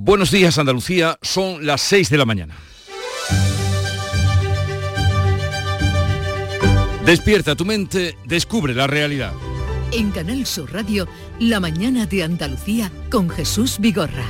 Buenos días Andalucía, son las 6 de la mañana. Despierta tu mente, descubre la realidad. En Canal Sur Radio, La mañana de Andalucía con Jesús Vigorra.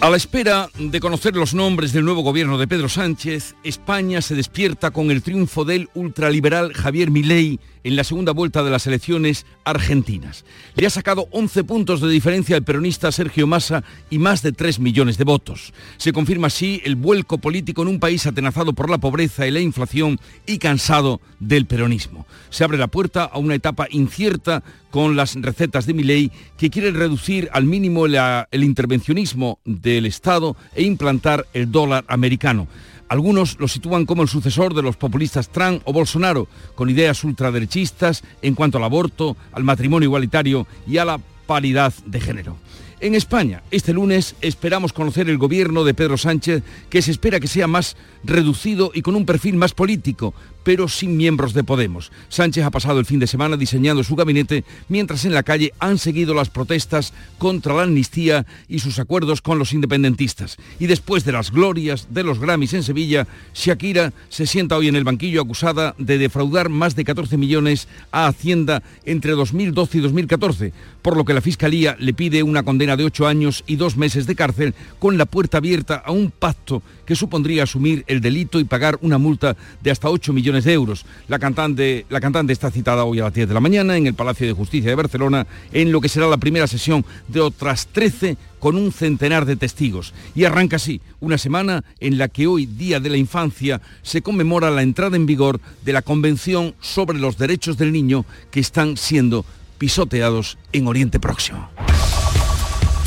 A la espera de conocer los nombres del nuevo gobierno de Pedro Sánchez, España se despierta con el triunfo del ultraliberal Javier Milei en la segunda vuelta de las elecciones argentinas. Le ha sacado 11 puntos de diferencia al peronista Sergio Massa y más de 3 millones de votos. Se confirma así el vuelco político en un país atenazado por la pobreza y la inflación y cansado del peronismo. Se abre la puerta a una etapa incierta con las recetas de Milei que quiere reducir al mínimo el intervencionismo del Estado e implantar el dólar americano. Algunos lo sitúan como el sucesor de los populistas Trump o Bolsonaro, con ideas ultraderechistas en cuanto al aborto, al matrimonio igualitario y a la paridad de género. En España, este lunes esperamos conocer el gobierno de Pedro Sánchez, que se espera que sea más reducido y con un perfil más político, pero sin miembros de Podemos. Sánchez ha pasado el fin de semana diseñando su gabinete, mientras en la calle han seguido las protestas contra la amnistía y sus acuerdos con los independentistas. Y después de las glorias de los Grammys en Sevilla, Shakira se sienta hoy en el banquillo acusada de defraudar más de 14 millones a Hacienda entre 2012 y 2014, por lo que la Fiscalía le pide una condena de 8 años y dos meses de cárcel con la puerta abierta a un pacto que supondría asumir el delito y pagar una multa de hasta 8 millones de euros. La cantante, la cantante está citada hoy a las 10 de la mañana en el Palacio de Justicia de Barcelona en lo que será la primera sesión de otras 13 con un centenar de testigos. Y arranca así una semana en la que hoy, Día de la Infancia, se conmemora la entrada en vigor de la Convención sobre los Derechos del Niño que están siendo pisoteados en Oriente Próximo.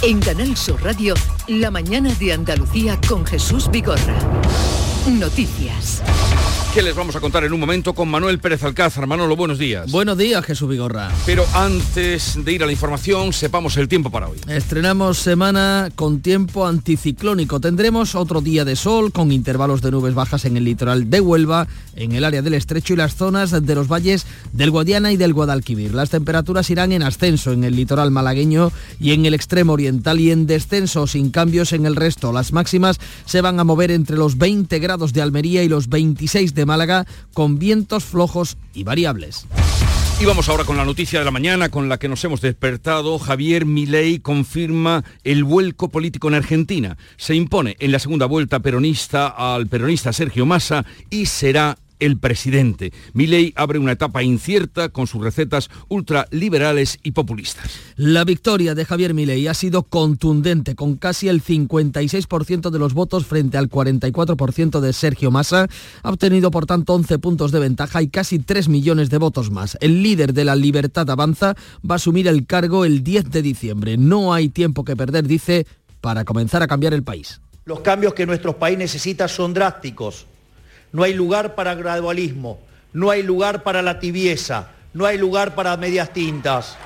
En Canal Sur Radio, la mañana de Andalucía con Jesús Vigorra. Noticias. ¿Qué les vamos a contar en un momento con Manuel Pérez Alcázar? Manolo, buenos días. Buenos días, Jesús Vigorra. Pero antes de ir a la información, sepamos el tiempo para hoy. Estrenamos semana con tiempo anticiclónico. Tendremos otro día de sol con intervalos de nubes bajas en el litoral de Huelva, en el área del Estrecho y las zonas de los valles del Guadiana y del Guadalquivir. Las temperaturas irán en ascenso en el litoral malagueño y en el extremo oriental y en descenso sin cambios en el resto. Las máximas se van a mover entre los 20 grados de Almería y los 26 de Málaga con vientos flojos y variables. Y vamos ahora con la noticia de la mañana con la que nos hemos despertado. Javier Milei confirma el vuelco político en Argentina. Se impone en la segunda vuelta peronista al peronista Sergio Massa y será el presidente. Milei abre una etapa incierta con sus recetas ultraliberales y populistas. La victoria de Javier Milei ha sido contundente, con casi el 56% de los votos frente al 44% de Sergio Massa. Ha obtenido, por tanto, 11 puntos de ventaja y casi 3 millones de votos más. El líder de la Libertad Avanza va a asumir el cargo el 10 de diciembre. No hay tiempo que perder, dice, para comenzar a cambiar el país. Los cambios que nuestro país necesita son drásticos no hay lugar para gradualismo, no hay lugar para la tibieza, no hay lugar para medias tintas.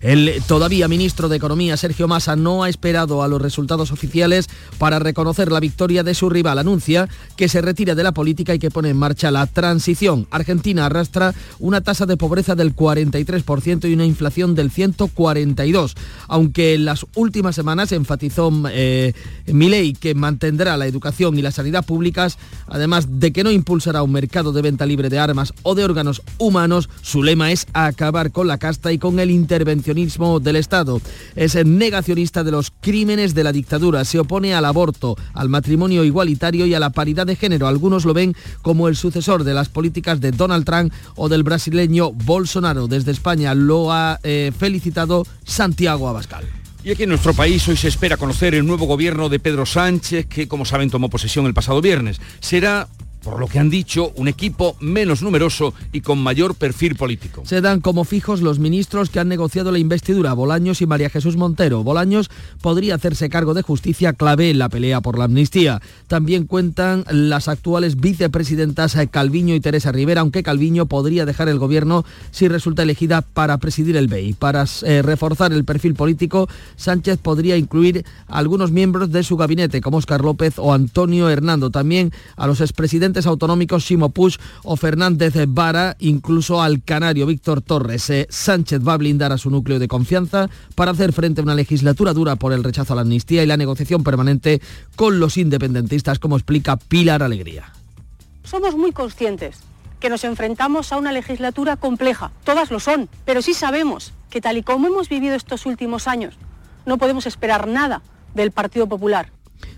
El todavía ministro de Economía, Sergio Massa, no ha esperado a los resultados oficiales para reconocer la victoria de su rival. Anuncia que se retira de la política y que pone en marcha la transición. Argentina arrastra una tasa de pobreza del 43% y una inflación del 142%. Aunque en las últimas semanas enfatizó eh, Milei que mantendrá la educación y la sanidad públicas, además de que no impulsará un mercado de venta libre de armas o de órganos humanos, su lema es acabar con la casta y con el intervencionismo del Estado. Es negacionista de los crímenes de la dictadura. Se opone al aborto, al matrimonio igualitario y a la paridad de género. Algunos lo ven como el sucesor de las políticas de Donald Trump o del brasileño Bolsonaro. Desde España lo ha eh, felicitado Santiago Abascal. Y aquí en nuestro país hoy se espera conocer el nuevo gobierno de Pedro Sánchez, que como saben tomó posesión el pasado viernes. Será por lo que han dicho, un equipo menos numeroso y con mayor perfil político. Se dan como fijos los ministros que han negociado la investidura, Bolaños y María Jesús Montero. Bolaños podría hacerse cargo de justicia clave en la pelea por la amnistía. También cuentan las actuales vicepresidentas Calviño y Teresa Rivera, aunque Calviño podría dejar el gobierno si resulta elegida para presidir el BEI. Para eh, reforzar el perfil político, Sánchez podría incluir a algunos miembros de su gabinete, como Oscar López o Antonio Hernando. También a los expresidentes autonómicos Simo Puig o Fernández Vara, incluso al canario Víctor Torres. Eh, Sánchez va a blindar a su núcleo de confianza para hacer frente a una legislatura dura por el rechazo a la amnistía y la negociación permanente con los independentistas, como explica Pilar Alegría. Somos muy conscientes que nos enfrentamos a una legislatura compleja, todas lo son, pero sí sabemos que tal y como hemos vivido estos últimos años, no podemos esperar nada del Partido Popular.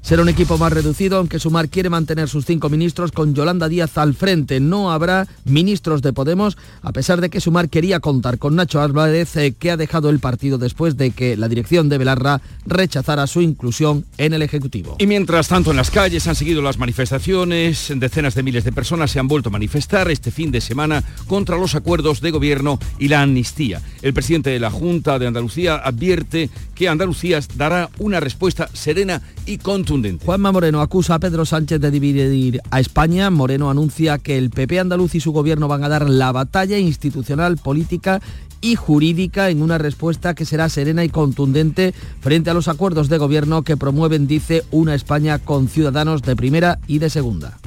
Será un equipo más reducido, aunque Sumar quiere mantener sus cinco ministros con Yolanda Díaz al frente. No habrá ministros de Podemos, a pesar de que Sumar quería contar con Nacho Álvarez, eh, que ha dejado el partido después de que la dirección de Belarra rechazara su inclusión en el Ejecutivo. Y mientras tanto en las calles han seguido las manifestaciones, decenas de miles de personas se han vuelto a manifestar este fin de semana contra los acuerdos de gobierno y la amnistía. El presidente de la Junta de Andalucía advierte que Andalucía dará una respuesta serena y contundente Juanma Moreno acusa a Pedro Sánchez de dividir a España. Moreno anuncia que el PP andaluz y su gobierno van a dar la batalla institucional, política y jurídica en una respuesta que será serena y contundente frente a los acuerdos de gobierno que promueven, dice, una España con ciudadanos de primera y de segunda.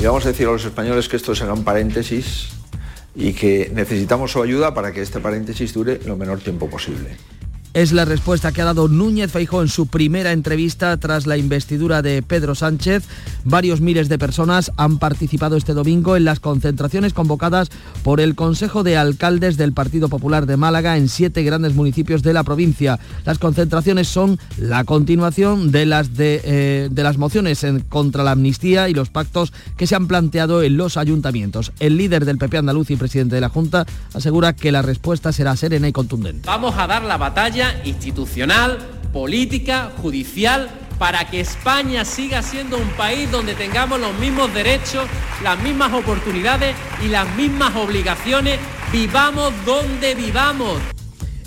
Y vamos a decir a los españoles que esto será un paréntesis y que necesitamos su ayuda para que este paréntesis dure lo menor tiempo posible. Es la respuesta que ha dado Núñez Feijó en su primera entrevista tras la investidura de Pedro Sánchez. Varios miles de personas han participado este domingo en las concentraciones convocadas por el Consejo de Alcaldes del Partido Popular de Málaga en siete grandes municipios de la provincia. Las concentraciones son la continuación de las, de, eh, las mociones en, contra la amnistía y los pactos que se han planteado en los ayuntamientos. El líder del PP andaluz y presidente de la Junta asegura que la respuesta será serena y contundente. Vamos a dar la batalla institucional, política, judicial, para que España siga siendo un país donde tengamos los mismos derechos, las mismas oportunidades y las mismas obligaciones, vivamos donde vivamos.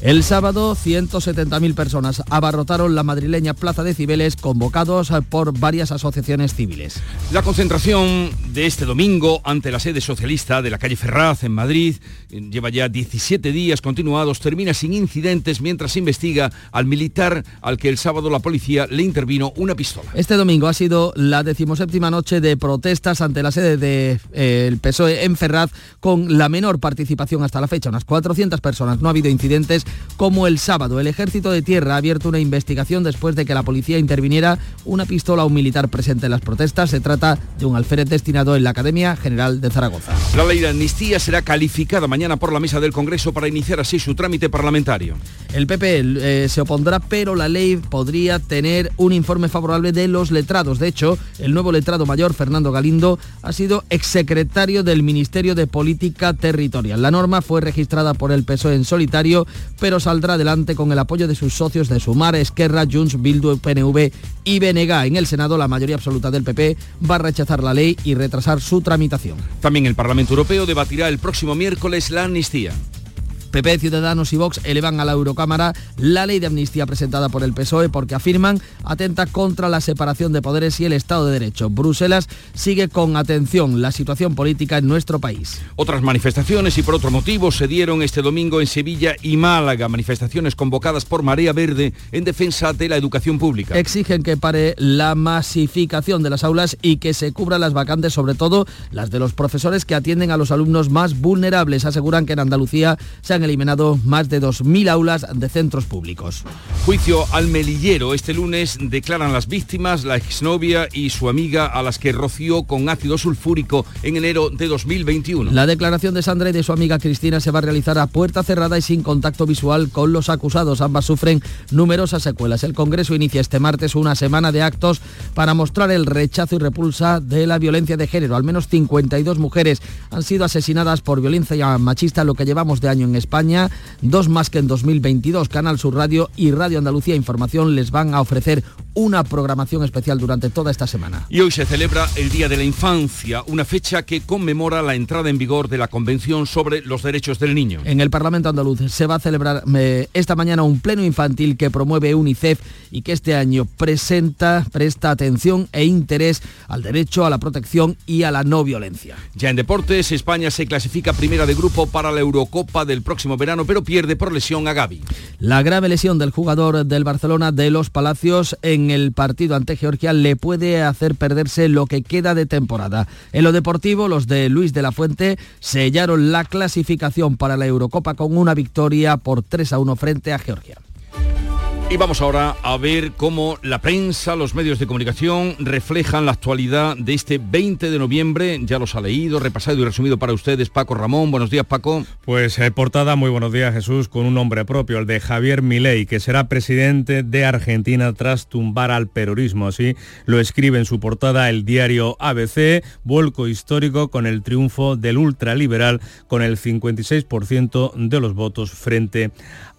El sábado, 170.000 personas abarrotaron la madrileña Plaza de Cibeles, convocados por varias asociaciones civiles. La concentración de este domingo ante la sede socialista de la calle Ferraz en Madrid lleva ya 17 días continuados, termina sin incidentes mientras se investiga al militar al que el sábado la policía le intervino una pistola. Este domingo ha sido la decimoséptima noche de protestas ante la sede del de, eh, PSOE en Ferraz con la menor participación hasta la fecha, unas 400 personas. No ha habido incidentes como el sábado. El Ejército de Tierra ha abierto una investigación después de que la policía interviniera una pistola a un militar presente en las protestas. Se trata de un alférez destinado en la Academia General de Zaragoza. La ley de amnistía será calificada mañana por la mesa del Congreso para iniciar así su trámite parlamentario. El PP eh, se opondrá, pero la ley podría tener un informe favorable de los letrados. De hecho, el nuevo letrado mayor, Fernando Galindo, ha sido exsecretario del Ministerio de Política Territorial. La norma fue registrada por el PSOE en solitario, pero saldrá adelante con el apoyo de sus socios de Sumar, Esquerra, Junts, Bildu, PNV y BNG. En el Senado, la mayoría absoluta del PP va a rechazar la ley y retrasar su tramitación. También el Parlamento Europeo debatirá el próximo miércoles la amnistía. PP, Ciudadanos y Vox elevan a la Eurocámara la ley de amnistía presentada por el PSOE porque afirman atenta contra la separación de poderes y el Estado de Derecho. Bruselas sigue con atención la situación política en nuestro país. Otras manifestaciones y por otro motivo se dieron este domingo en Sevilla y Málaga, manifestaciones convocadas por Marea Verde en defensa de la educación pública. Exigen que pare la masificación de las aulas y que se cubran las vacantes, sobre todo las de los profesores que atienden a los alumnos más vulnerables. Aseguran que en Andalucía se han eliminado más de 2.000 aulas de centros públicos. Juicio al melillero. Este lunes declaran las víctimas, la exnovia y su amiga a las que roció con ácido sulfúrico en enero de 2021. La declaración de Sandra y de su amiga Cristina se va a realizar a puerta cerrada y sin contacto visual con los acusados. Ambas sufren numerosas secuelas. El Congreso inicia este martes una semana de actos para mostrar el rechazo y repulsa de la violencia de género. Al menos 52 mujeres han sido asesinadas por violencia machista, lo que llevamos de año en España España, dos más que en 2022. Canal Sur Radio y Radio Andalucía Información les van a ofrecer una programación especial durante toda esta semana. Y hoy se celebra el Día de la Infancia, una fecha que conmemora la entrada en vigor de la Convención sobre los Derechos del Niño. En el Parlamento andaluz se va a celebrar eh, esta mañana un pleno infantil que promueve UNICEF y que este año presenta, presta atención e interés al derecho a la protección y a la no violencia. Ya en deportes, España se clasifica primera de grupo para la Eurocopa del próximo verano, pero pierde por lesión a Gaby. La grave lesión del jugador del Barcelona de los Palacios en el partido ante Georgia le puede hacer perderse lo que queda de temporada. En lo deportivo, los de Luis de la Fuente sellaron la clasificación para la Eurocopa con una victoria por 3 a 1 frente a Georgia. Y vamos ahora a ver cómo la prensa, los medios de comunicación reflejan la actualidad de este 20 de noviembre. Ya los ha leído, repasado y resumido para ustedes Paco Ramón. Buenos días, Paco. Pues eh, portada, muy buenos días, Jesús, con un nombre propio, el de Javier Milei, que será presidente de Argentina tras tumbar al perorismo. Así lo escribe en su portada el diario ABC, vuelco histórico con el triunfo del ultraliberal con el 56% de los votos frente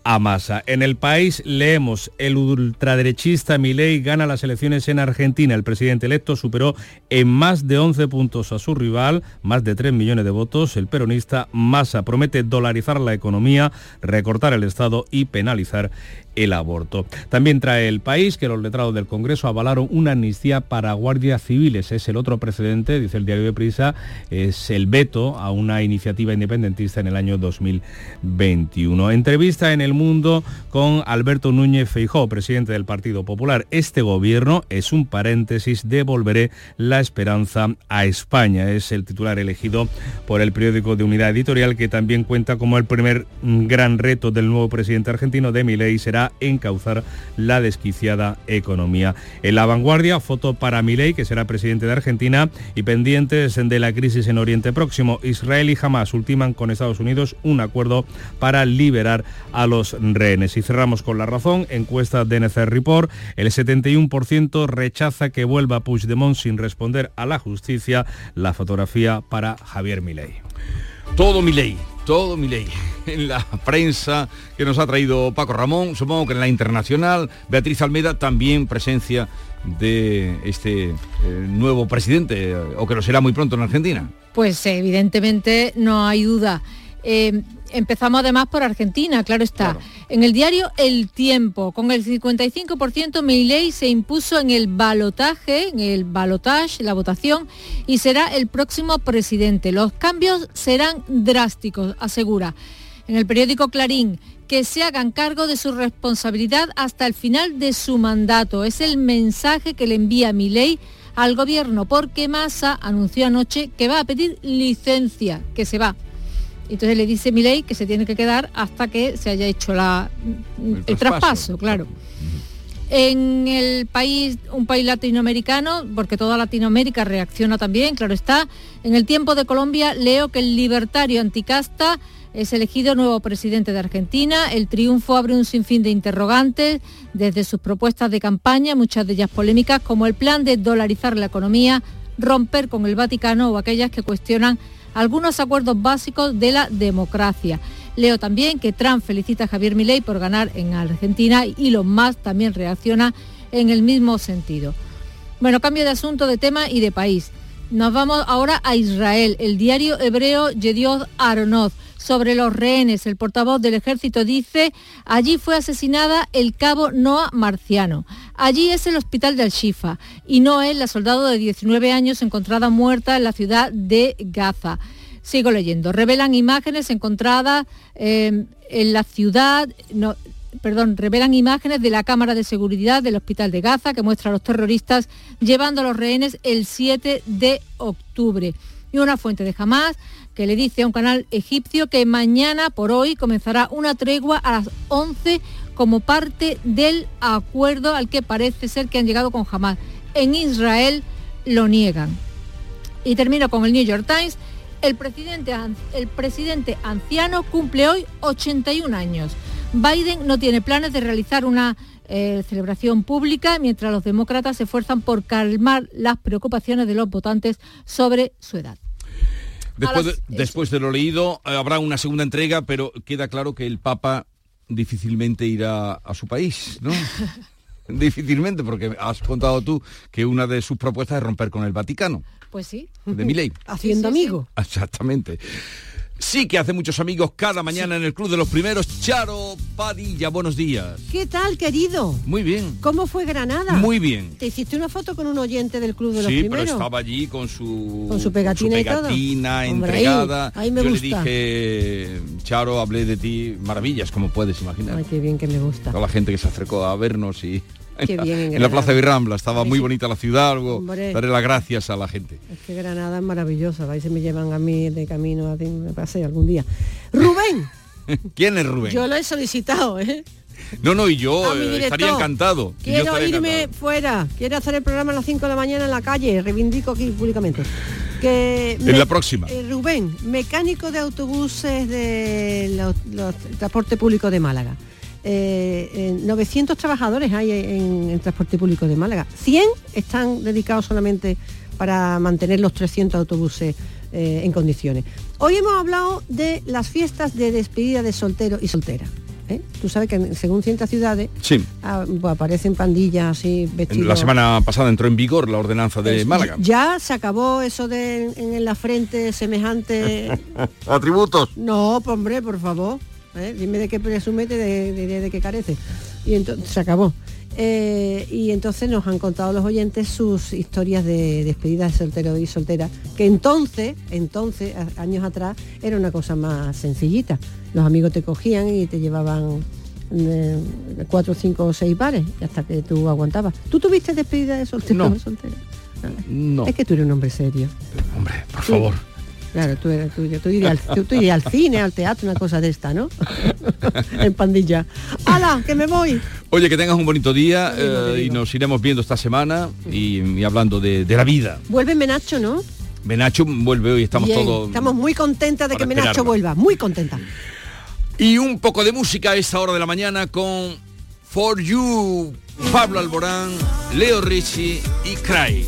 a Massa. En el país leemos, el ultraderechista Milei gana las elecciones en Argentina. El presidente electo superó en más de 11 puntos a su rival, más de 3 millones de votos. El peronista Massa promete dolarizar la economía, recortar el Estado y penalizar el aborto. También trae el país que los letrados del Congreso avalaron una amnistía para guardias civiles. Es el otro precedente, dice el diario de Prisa, es el veto a una iniciativa independentista en el año 2021. Entrevista en El Mundo con Alberto Núñez Feijó, presidente del Partido Popular. Este gobierno es un paréntesis, devolveré la esperanza a España. Es el titular elegido por el periódico de Unidad Editorial que también cuenta como el primer gran reto del nuevo presidente argentino de será encauzar la desquiciada economía. En la vanguardia, foto para Milei, que será presidente de Argentina, y pendientes de la crisis en Oriente Próximo. Israel y Hamas ultiman con Estados Unidos un acuerdo para liberar a los rehenes. Y cerramos con la razón, encuesta de NCR Report, el 71% rechaza que vuelva Puigdemont sin responder a la justicia. La fotografía para Javier Milei. Todo Milei todo mi ley en la prensa que nos ha traído Paco Ramón, supongo que en la internacional, Beatriz Almeida también presencia de este eh, nuevo presidente, eh, o que lo será muy pronto en Argentina. Pues evidentemente no hay duda. Eh, empezamos además por Argentina, claro está. En el diario El Tiempo, con el 55% Milei se impuso en el balotaje, en el balotage, la votación, y será el próximo presidente. Los cambios serán drásticos, asegura. En el periódico Clarín, que se hagan cargo de su responsabilidad hasta el final de su mandato. Es el mensaje que le envía Milei al gobierno, porque Massa anunció anoche que va a pedir licencia, que se va. Entonces le dice Milei que se tiene que quedar hasta que se haya hecho la, el, traspaso, claro. En el país, un país latinoamericano, porque toda Latinoamérica reacciona también, claro está, en el tiempo de Colombia leo que el libertario anticasta es elegido nuevo presidente de Argentina. El triunfo abre un sinfín de interrogantes desde sus propuestas de campaña, muchas de ellas polémicas, como el plan de dolarizar la economía, romper con el Vaticano o aquellas que cuestionan algunos acuerdos básicos de la democracia. Leo también que Trump felicita a Javier Milei por ganar en Argentina y Elon Musk también reacciona en el mismo sentido. Bueno, cambio de asunto, de tema y de país. Nos vamos ahora a Israel. El diario hebreo Yediot Aronoth sobre los rehenes. El portavoz del ejército dice, allí fue asesinada el cabo Noah Marciano. Allí es el hospital de Al-Shifa y Noé, la soldado de 19 años encontrada muerta en la ciudad de Gaza. Sigo leyendo. Revelan imágenes encontradas em, en la ciudad, perdón, revelan imágenes de la cámara de seguridad del hospital de Gaza que muestra a los terroristas llevando a los rehenes el 7 de octubre. Y una fuente de Hamas que le dice a un canal egipcio que mañana por hoy comenzará una tregua a las 11 como parte del acuerdo al que parece ser que han llegado con Hamas. En Israel lo niegan. Y termino con el New York Times. El presidente, el presidente anciano cumple hoy 81 años. Biden no tiene planes de realizar una eh, celebración pública mientras los demócratas se esfuerzan por calmar las preocupaciones de los votantes sobre su edad. Después, de, lo leído, eh, habrá una segunda entrega, pero queda claro que el Papa difícilmente irá a su país, ¿no? difícilmente, porque has contado tú que una de sus propuestas es romper con el Vaticano. Pues sí. De mi ley. Haciendo amigo. Exactamente. Sí que hace muchos amigos cada mañana en el Club de los Primeros. Charo Padilla, buenos días. ¿Qué tal, querido? Muy bien. ¿Cómo fue Granada? Muy bien. ¿Te hiciste una foto con un oyente del Club de los Sí, Primeros? pero estaba allí con su, Con su pegatina y todo. pegatina Hombre, entregada. ahí- ahí me Yo gusta. le dije, Charo, hablé de ti maravillas, como puedes imaginar. Ay, qué bien que me gusta. Toda la gente que se acercó a vernos y Qué bien en en la. Plaza de Rambla estaba Ay, muy bonita la ciudad, algo Hombre. daré las gracias a la gente. Es que Granada es maravillosa. Vais y me llevan a mí de camino a me paseo algún día. Rubén, ¿Quién es Rubén? yo lo he solicitado, ¿eh? No, no, y yo eh, estaría encantado. Yo Quiero estaría irme encantado. fuera. Quiero hacer el programa a las 5 de la mañana en la calle. Reivindico aquí públicamente. Que En la próxima. eh, Rubén, mecánico de autobuses de los, los- transporte público de Málaga. Eh, eh, 900 trabajadores hay en, en transporte público de Málaga. 100 están dedicados solamente para mantener los 300 autobuses eh, en condiciones. Hoy hemos hablado de las fiestas de despedida de soltero y soltera. ¿eh? Tú sabes que en- según ciertas ciudades Sí, ah, pues aparecen pandillas así vestidos. la semana pasada entró en vigor la ordenanza de Es- Málaga. Ya se acabó eso de en, en la frente semejante. Atributos. no, pues, hombre, por favor. ¿Eh? Dime de qué presume, te de, qué carece. Y entonces se acabó. Eh, y entonces nos han contado los oyentes sus historias de despedidas de soltero y soltera, que entonces, entonces, a- años atrás, era una cosa más sencillita. Los amigos te cogían y te llevaban eh, cuatro, cinco o seis pares y hasta que tú aguantabas. ¿Tú tuviste despedida de soltero No. o soltera? No, Es que tú eres un hombre serio. hombre, por favor. Claro, tú, eres, tú, tú irías al, tú- tú irías al cine, al teatro, una cosa de esta, ¿no? en pandilla. ¡Hala, que me voy! Oye, que tengas un bonito día eh, y nos iremos viendo esta semana y, y hablando de, de la vida. Vuelve Menacho, ¿no? Menacho vuelve hoy, estamos Bien, todos... Estamos muy contentas de que Menacho esperarlo. vuelva, muy contenta. Y un poco de música a esta hora de la mañana con For You, Pablo Alborán, Leo Ricci y Cry.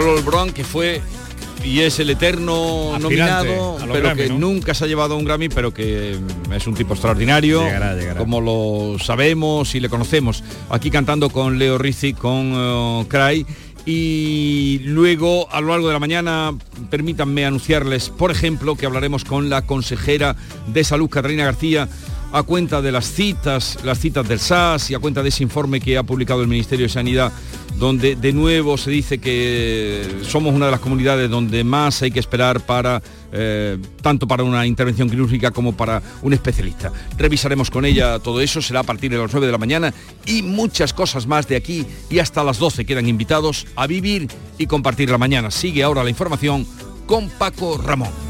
Pablo Alborán que fue y es el eterno Aspirante nominado, pero Grammy, que ¿no? nunca se ha llevado un Grammy, pero que mm, es un tipo extraordinario, Llegará, llegará. como lo sabemos y le conocemos. Aquí cantando con Leo Rizzi, con eh, Cry. Y luego, a lo largo de la mañana, permítanme anunciarles, por ejemplo, que hablaremos con la consejera de Salud, Catalina García, a cuenta de las citas, las citas del SAS y a cuenta de ese informe que ha publicado el Ministerio de Sanidad, donde de nuevo se dice que somos una de las comunidades donde más hay que esperar para eh, tanto para una intervención quirúrgica como para un especialista. Revisaremos con ella todo eso, será a partir de las 9 de la mañana y muchas cosas más de aquí y hasta las 12 quedan invitados a vivir y compartir la mañana. Sigue ahora la información con Paco Ramón.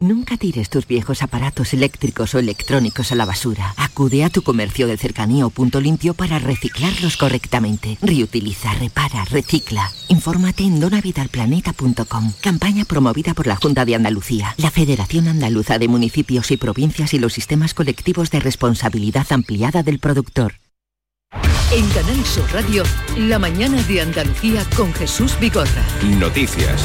Nunca tires tus viejos aparatos eléctricos o electrónicos a la basura. Acude a tu comercio de cercanía o punto limpio para reciclarlos correctamente. Reutiliza, repara, recicla. Infórmate en donavidalplaneta.com. Campaña promovida por la Junta de Andalucía, la Federación Andaluza de Municipios y Provincias y los sistemas colectivos de responsabilidad ampliada del productor. En Canal Sur Radio, la mañana de Andalucía con Jesús Vigorra. Noticias.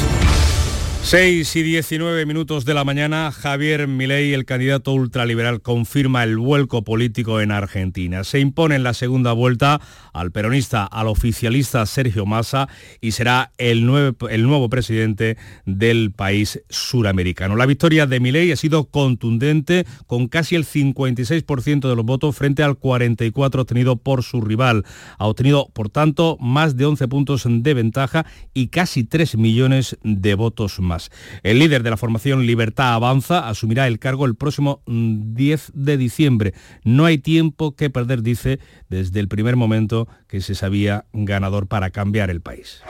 6 y 19 minutos de la mañana, Javier Milei, el candidato ultraliberal, confirma el vuelco político en Argentina. Se impone en la segunda vuelta al peronista, al oficialista Sergio Massa y será el, nueve- el nuevo presidente del país suramericano. La victoria de Milei ha sido contundente, con casi el 56% de los votos frente al 44% obtenido por su rival. Ha obtenido, por tanto, más de 11 puntos de ventaja y casi 3 millones de votos más. El líder de la formación Libertad Avanza asumirá el cargo el próximo 10 mm, de diciembre. No hay tiempo que perder, dice, desde el primer momento que se sabía ganador para cambiar el país.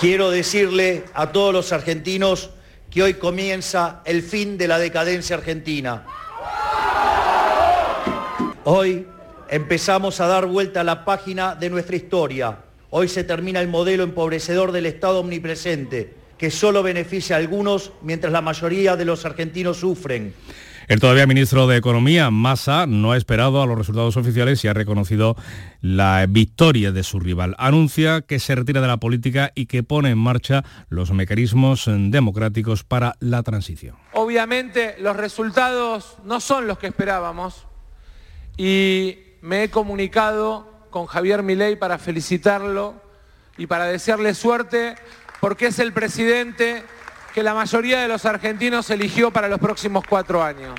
Quiero decirle a todos los argentinos que hoy comienza el fin de la decadencia argentina. Hoy empezamos a dar vuelta a la página de nuestra historia. Hoy se termina el modelo empobrecedor del Estado omnipresente, que solo beneficia a algunos mientras la mayoría de los argentinos sufren. El todavía ministro de Economía, Massa, no ha esperado a los resultados oficiales y ha reconocido la victoria de su rival. Anuncia que se retira de la política y que pone en marcha los mecanismos democráticos para la transición. Obviamente los resultados no son los que esperábamos y me he comunicado con Javier Milei para felicitarlo y para desearle suerte porque es el presidente que la mayoría de los argentinos eligió para los próximos cuatro años.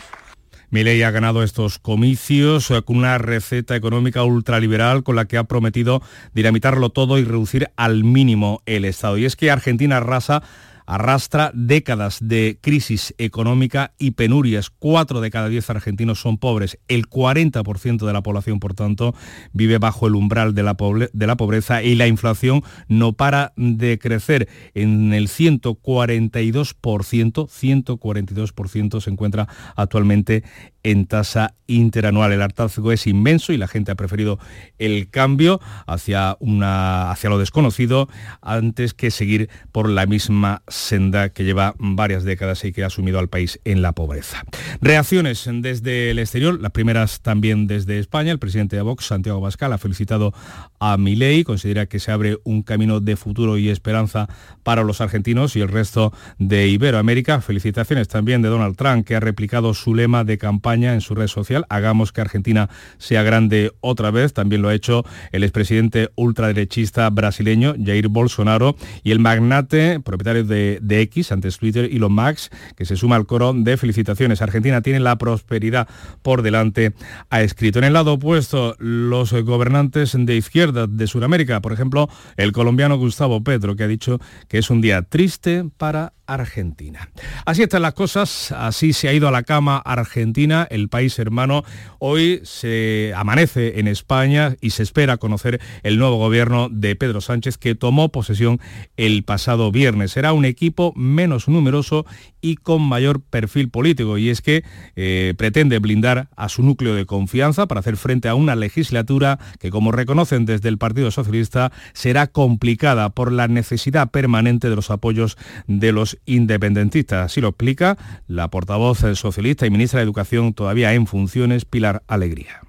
Milei ha ganado estos comicios eh, con una receta económica ultraliberal con la que ha prometido dinamitarlo todo y reducir al mínimo el Estado. Y es que Argentina arrasa arrastra décadas de crisis económica y penurias. Cuatro de cada diez argentinos son pobres. El 40% de la población, por tanto, vive bajo el umbral de la, pobreza y la inflación no para de crecer. En el 142%, 142% se encuentra actualmente en tasa interanual. El hartazgo es inmenso y la gente ha preferido el cambio hacia, una, hacia lo desconocido antes que seguir por la misma senda que lleva varias décadas y que ha sumido al país en la pobreza. Reacciones desde el exterior, las primeras también desde España. El presidente de Vox, Santiago Bascal, ha felicitado a Milei, considera que se abre un camino de futuro y esperanza para los argentinos y el resto de Iberoamérica. Felicitaciones también de Donald Trump, que ha replicado su lema de campaña en su red social, hagamos que Argentina sea grande otra vez. También lo ha hecho el expresidente ultraderechista brasileño Jair Bolsonaro y el magnate propietario de, de X, antes Twitter, Elon Musk, que se suma al coro de felicitaciones. Argentina tiene la prosperidad por delante, ha escrito. En el lado opuesto, los gobernantes de izquierda de Sudamérica, por ejemplo, el colombiano Gustavo Petro, que ha dicho que es un día triste para Argentina. Así están las cosas, así se ha ido a la cama Argentina, el país hermano. Hoy se amanece en España y se espera conocer el nuevo gobierno de Pedro Sánchez que tomó posesión el pasado viernes. Será un equipo menos numeroso y con mayor perfil político y es que eh, pretende blindar a su núcleo de confianza para hacer frente a una legislatura que como reconocen desde el Partido Socialista será complicada por la necesidad permanente de los apoyos de los independentistas. Así lo explica la portavoz socialista y ministra de Educación todavía en funciones, Pilar Alegría.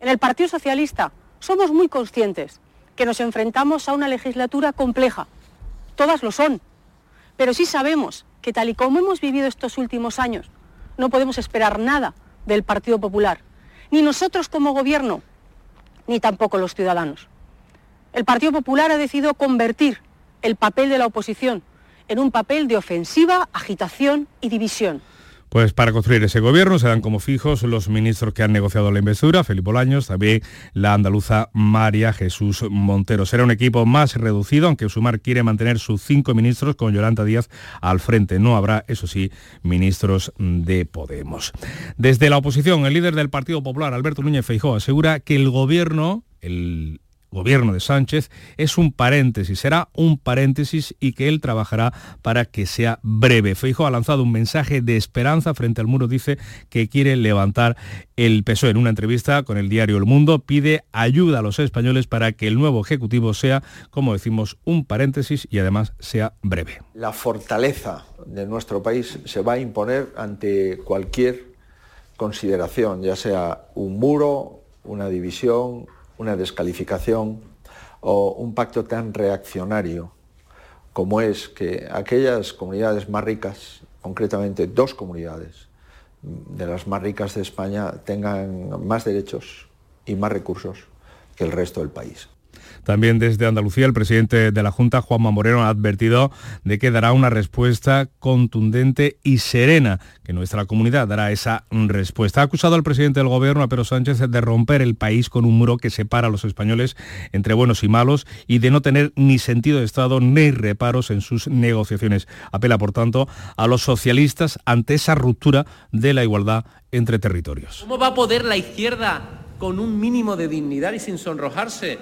En el Partido Socialista somos muy conscientes que nos enfrentamos a una legislatura compleja. Todas lo son. Pero sí sabemos que tal y como hemos vivido estos últimos años, no podemos esperar nada del Partido Popular. Ni nosotros como gobierno, ni tampoco los ciudadanos. El Partido Popular ha decidido convertir el papel de la oposición en un papel de ofensiva, agitación y división. Pues para construir ese gobierno se dan como fijos los ministros que han negociado la investidura, Felipe Bolaños, también la andaluza María Jesús Montero. Será un equipo más reducido, aunque Sumar quiere mantener sus cinco ministros con Yolanda Díaz al frente. No habrá, eso sí, ministros de Podemos. Desde la oposición, el líder del Partido Popular, Alberto Núñez Feijó, asegura que el gobierno, el gobierno de Sánchez es un paréntesis, será un paréntesis y que él trabajará para que sea breve. Feijo ha lanzado un mensaje de esperanza frente al muro, dice que quiere levantar el peso. En una entrevista con el diario El Mundo pide ayuda a los españoles para que el nuevo Ejecutivo sea, como decimos, un paréntesis y además sea breve. La fortaleza de nuestro país se va a imponer ante cualquier consideración, ya sea un muro, una división, una descalificación o un pacto tan reaccionario como es que aquellas comunidades más ricas, concretamente dos comunidades de las más ricas de España, tengan más derechos y más recursos que el resto del país. También desde Andalucía, el presidente de la Junta, Juanma Moreno, ha advertido de que dará una respuesta contundente y serena, que nuestra comunidad dará esa respuesta. Ha acusado al presidente del gobierno, a Pedro Sánchez, de romper el país con un muro que separa a los españoles entre buenos y malos y de no tener ni sentido de Estado ni reparos en sus negociaciones. Apela, por tanto, a los socialistas ante esa ruptura de la igualdad entre territorios. ¿Cómo va a poder la izquierda, con un mínimo de dignidad y sin sonrojarse,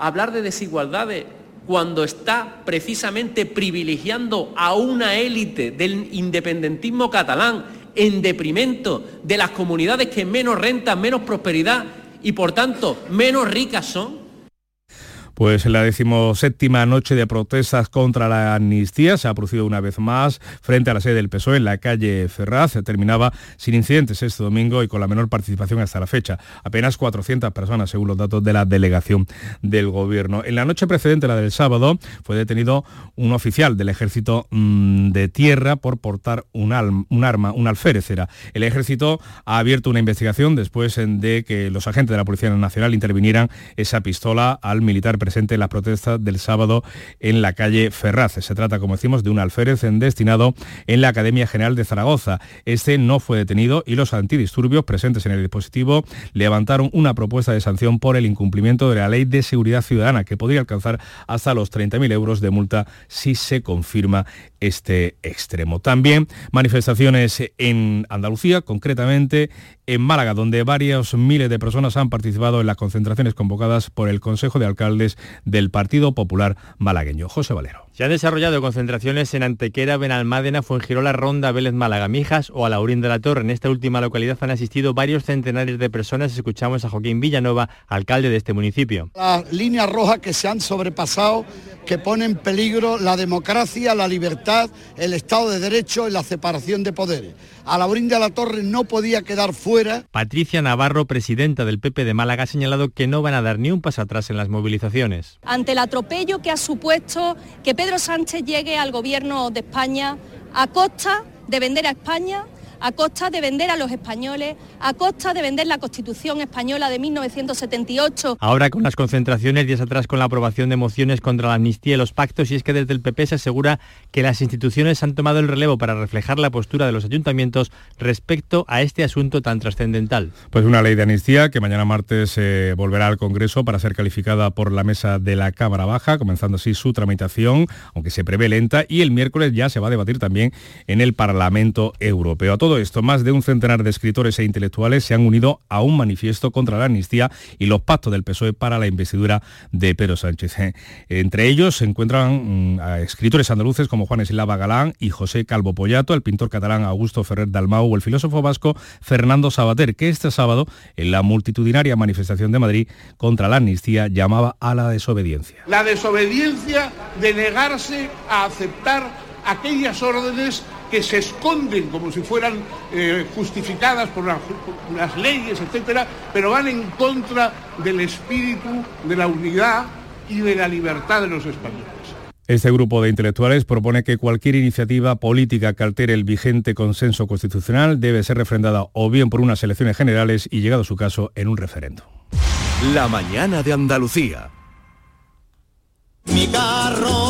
hablar de desigualdades cuando está precisamente privilegiando a una élite del independentismo catalán en deprimento de las comunidades que menos renta, menos prosperidad y por tanto menos ricas son? Pues la decimoséptima noche de protestas contra la amnistía se ha producido una vez más frente a la sede del PSOE en la calle Ferraz. Terminaba sin incidentes este domingo y con la menor participación hasta la fecha. Apenas 400 personas según los datos de la delegación del gobierno. En la noche precedente, la del sábado, fue detenido un oficial del ejército mm, de tierra por portar un, un arma, un alférez era. El ejército ha abierto una investigación después de que los agentes de la Policía Nacional intervinieran esa pistola al militar presente en las protestas del sábado en la calle Ferraz. Se trata, como decimos, de un alférez destinado en la Academia General de Zaragoza. Este no fue detenido y los antidisturbios presentes en el dispositivo levantaron una propuesta de sanción por el incumplimiento de la Ley de Seguridad Ciudadana, que podría alcanzar hasta los 30.000 euros de multa si se confirma este extremo. También manifestaciones en Andalucía, concretamente en Málaga, donde varios miles de personas han participado en las concentraciones convocadas por el Consejo de Alcaldes del Partido Popular Malagueño. José Valero. Se han desarrollado concentraciones en Antequera, Benalmádena, Fuengirola, Ronda, Vélez, Málaga, Mijas o Alaurín de la Torre. En esta última localidad han asistido varios centenares de personas. Escuchamos a Joaquín Villanova, alcalde de este municipio. Las líneas rojas que se han sobrepasado, que ponen en peligro la democracia, la libertad, el Estado de Derecho y la separación de poderes. Alaurín de la Torre no podía quedar fuera. Patricia Navarro, presidenta del PP de Málaga, ha señalado que no van a dar ni un paso atrás en las movilizaciones. Ante el atropello que ha supuesto que Pedro Sánchez llegue al gobierno de España a costa de vender a España a costa de vender a los españoles, a costa de vender la Constitución española de 1978. Ahora con las concentraciones, días atrás con la aprobación de mociones contra la amnistía y los pactos, y es que desde el PP se asegura que las instituciones han tomado el relevo para reflejar la postura de los ayuntamientos respecto a este asunto tan trascendental. Pues una ley de amnistía que mañana martes se volverá al Congreso para ser calificada por la mesa de la Cámara Baja, comenzando así su tramitación, aunque se prevé lenta, y el miércoles ya se va a debatir también en el Parlamento Europeo todo esto, más de un centenar de escritores e intelectuales se han unido a un manifiesto contra la amnistía y los pactos del PSOE para la investidura de Pedro Sánchez. Eh, entre ellos se encuentran mm, escritores andaluces como Juan Eslava Galán y José Calvo Pollato, el pintor catalán Augusto Ferrer Dalmau o el filósofo vasco Fernando Sabater, que este sábado en la multitudinaria manifestación de Madrid contra la amnistía llamaba a la desobediencia. La desobediencia de negarse a aceptar aquellas órdenes que se esconden como si fueran eh, justificadas por, las leyes, etcétera, pero van en contra del espíritu de la unidad y de la libertad de los españoles. Este grupo de intelectuales propone que cualquier iniciativa política que altere el vigente consenso constitucional debe ser refrendada o bien por unas elecciones generales y, llegado su caso, en un referendo. La mañana de Andalucía. Mi carro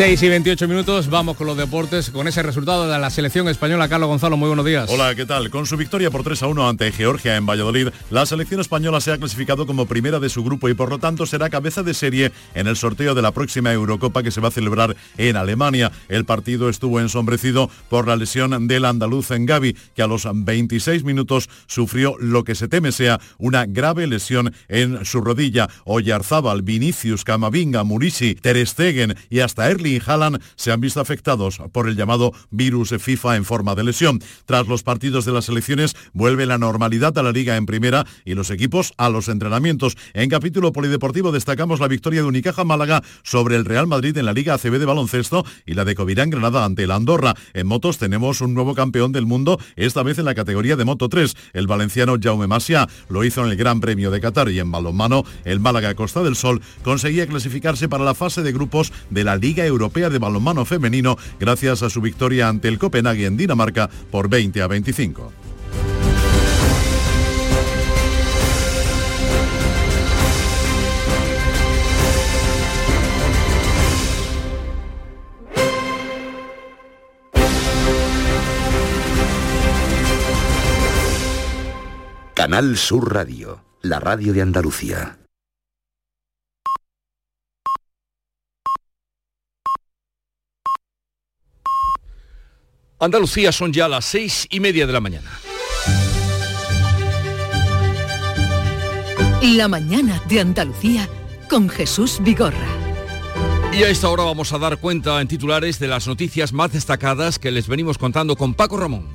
6 y 28 minutos, vamos con los deportes, con ese resultado de la selección española. Carlos Gonzalo, muy buenos días. Hola, ¿qué tal? Con su victoria por 3 a 1 ante Georgia en Valladolid, la selección española se ha clasificado como primera de su grupo y por lo tanto será cabeza de serie en el sorteo de la próxima Eurocopa que se va a celebrar en Alemania. El partido estuvo ensombrecido por la lesión del andaluz en Gaby, que a los 26 minutos sufrió lo que se teme sea una grave lesión en su rodilla. Oyarzábal, Vinicius, Camavinga, Murisi, Ter Stegen y hasta Erling Y Haaland se han visto afectados por el llamado virus FIFA en forma de lesión. Tras los partidos de las selecciones vuelve la normalidad a la liga en primera y los equipos a los entrenamientos. En capítulo polideportivo destacamos la victoria de Unicaja Málaga sobre el Real Madrid en la Liga ACB de baloncesto y la de Covirán Granada ante el Andorra. En motos tenemos un nuevo campeón del mundo, esta vez en la categoría de Moto 3, el valenciano Jaume Masia. Lo hizo en el Gran Premio de Qatar y en balonmano el Málaga Costa del Sol conseguía clasificarse para la fase de grupos de la Liga Europea de Balonmano Femenino gracias a su victoria ante el Copenhague en Dinamarca por 20 a 25. Canal Sur Radio, la radio de Andalucía. Andalucía son ya las seis y media de la mañana. La mañana de Andalucía con Jesús Vigorra. Y a esta hora vamos a dar cuenta en titulares de las noticias más destacadas que les venimos contando con Paco Ramón.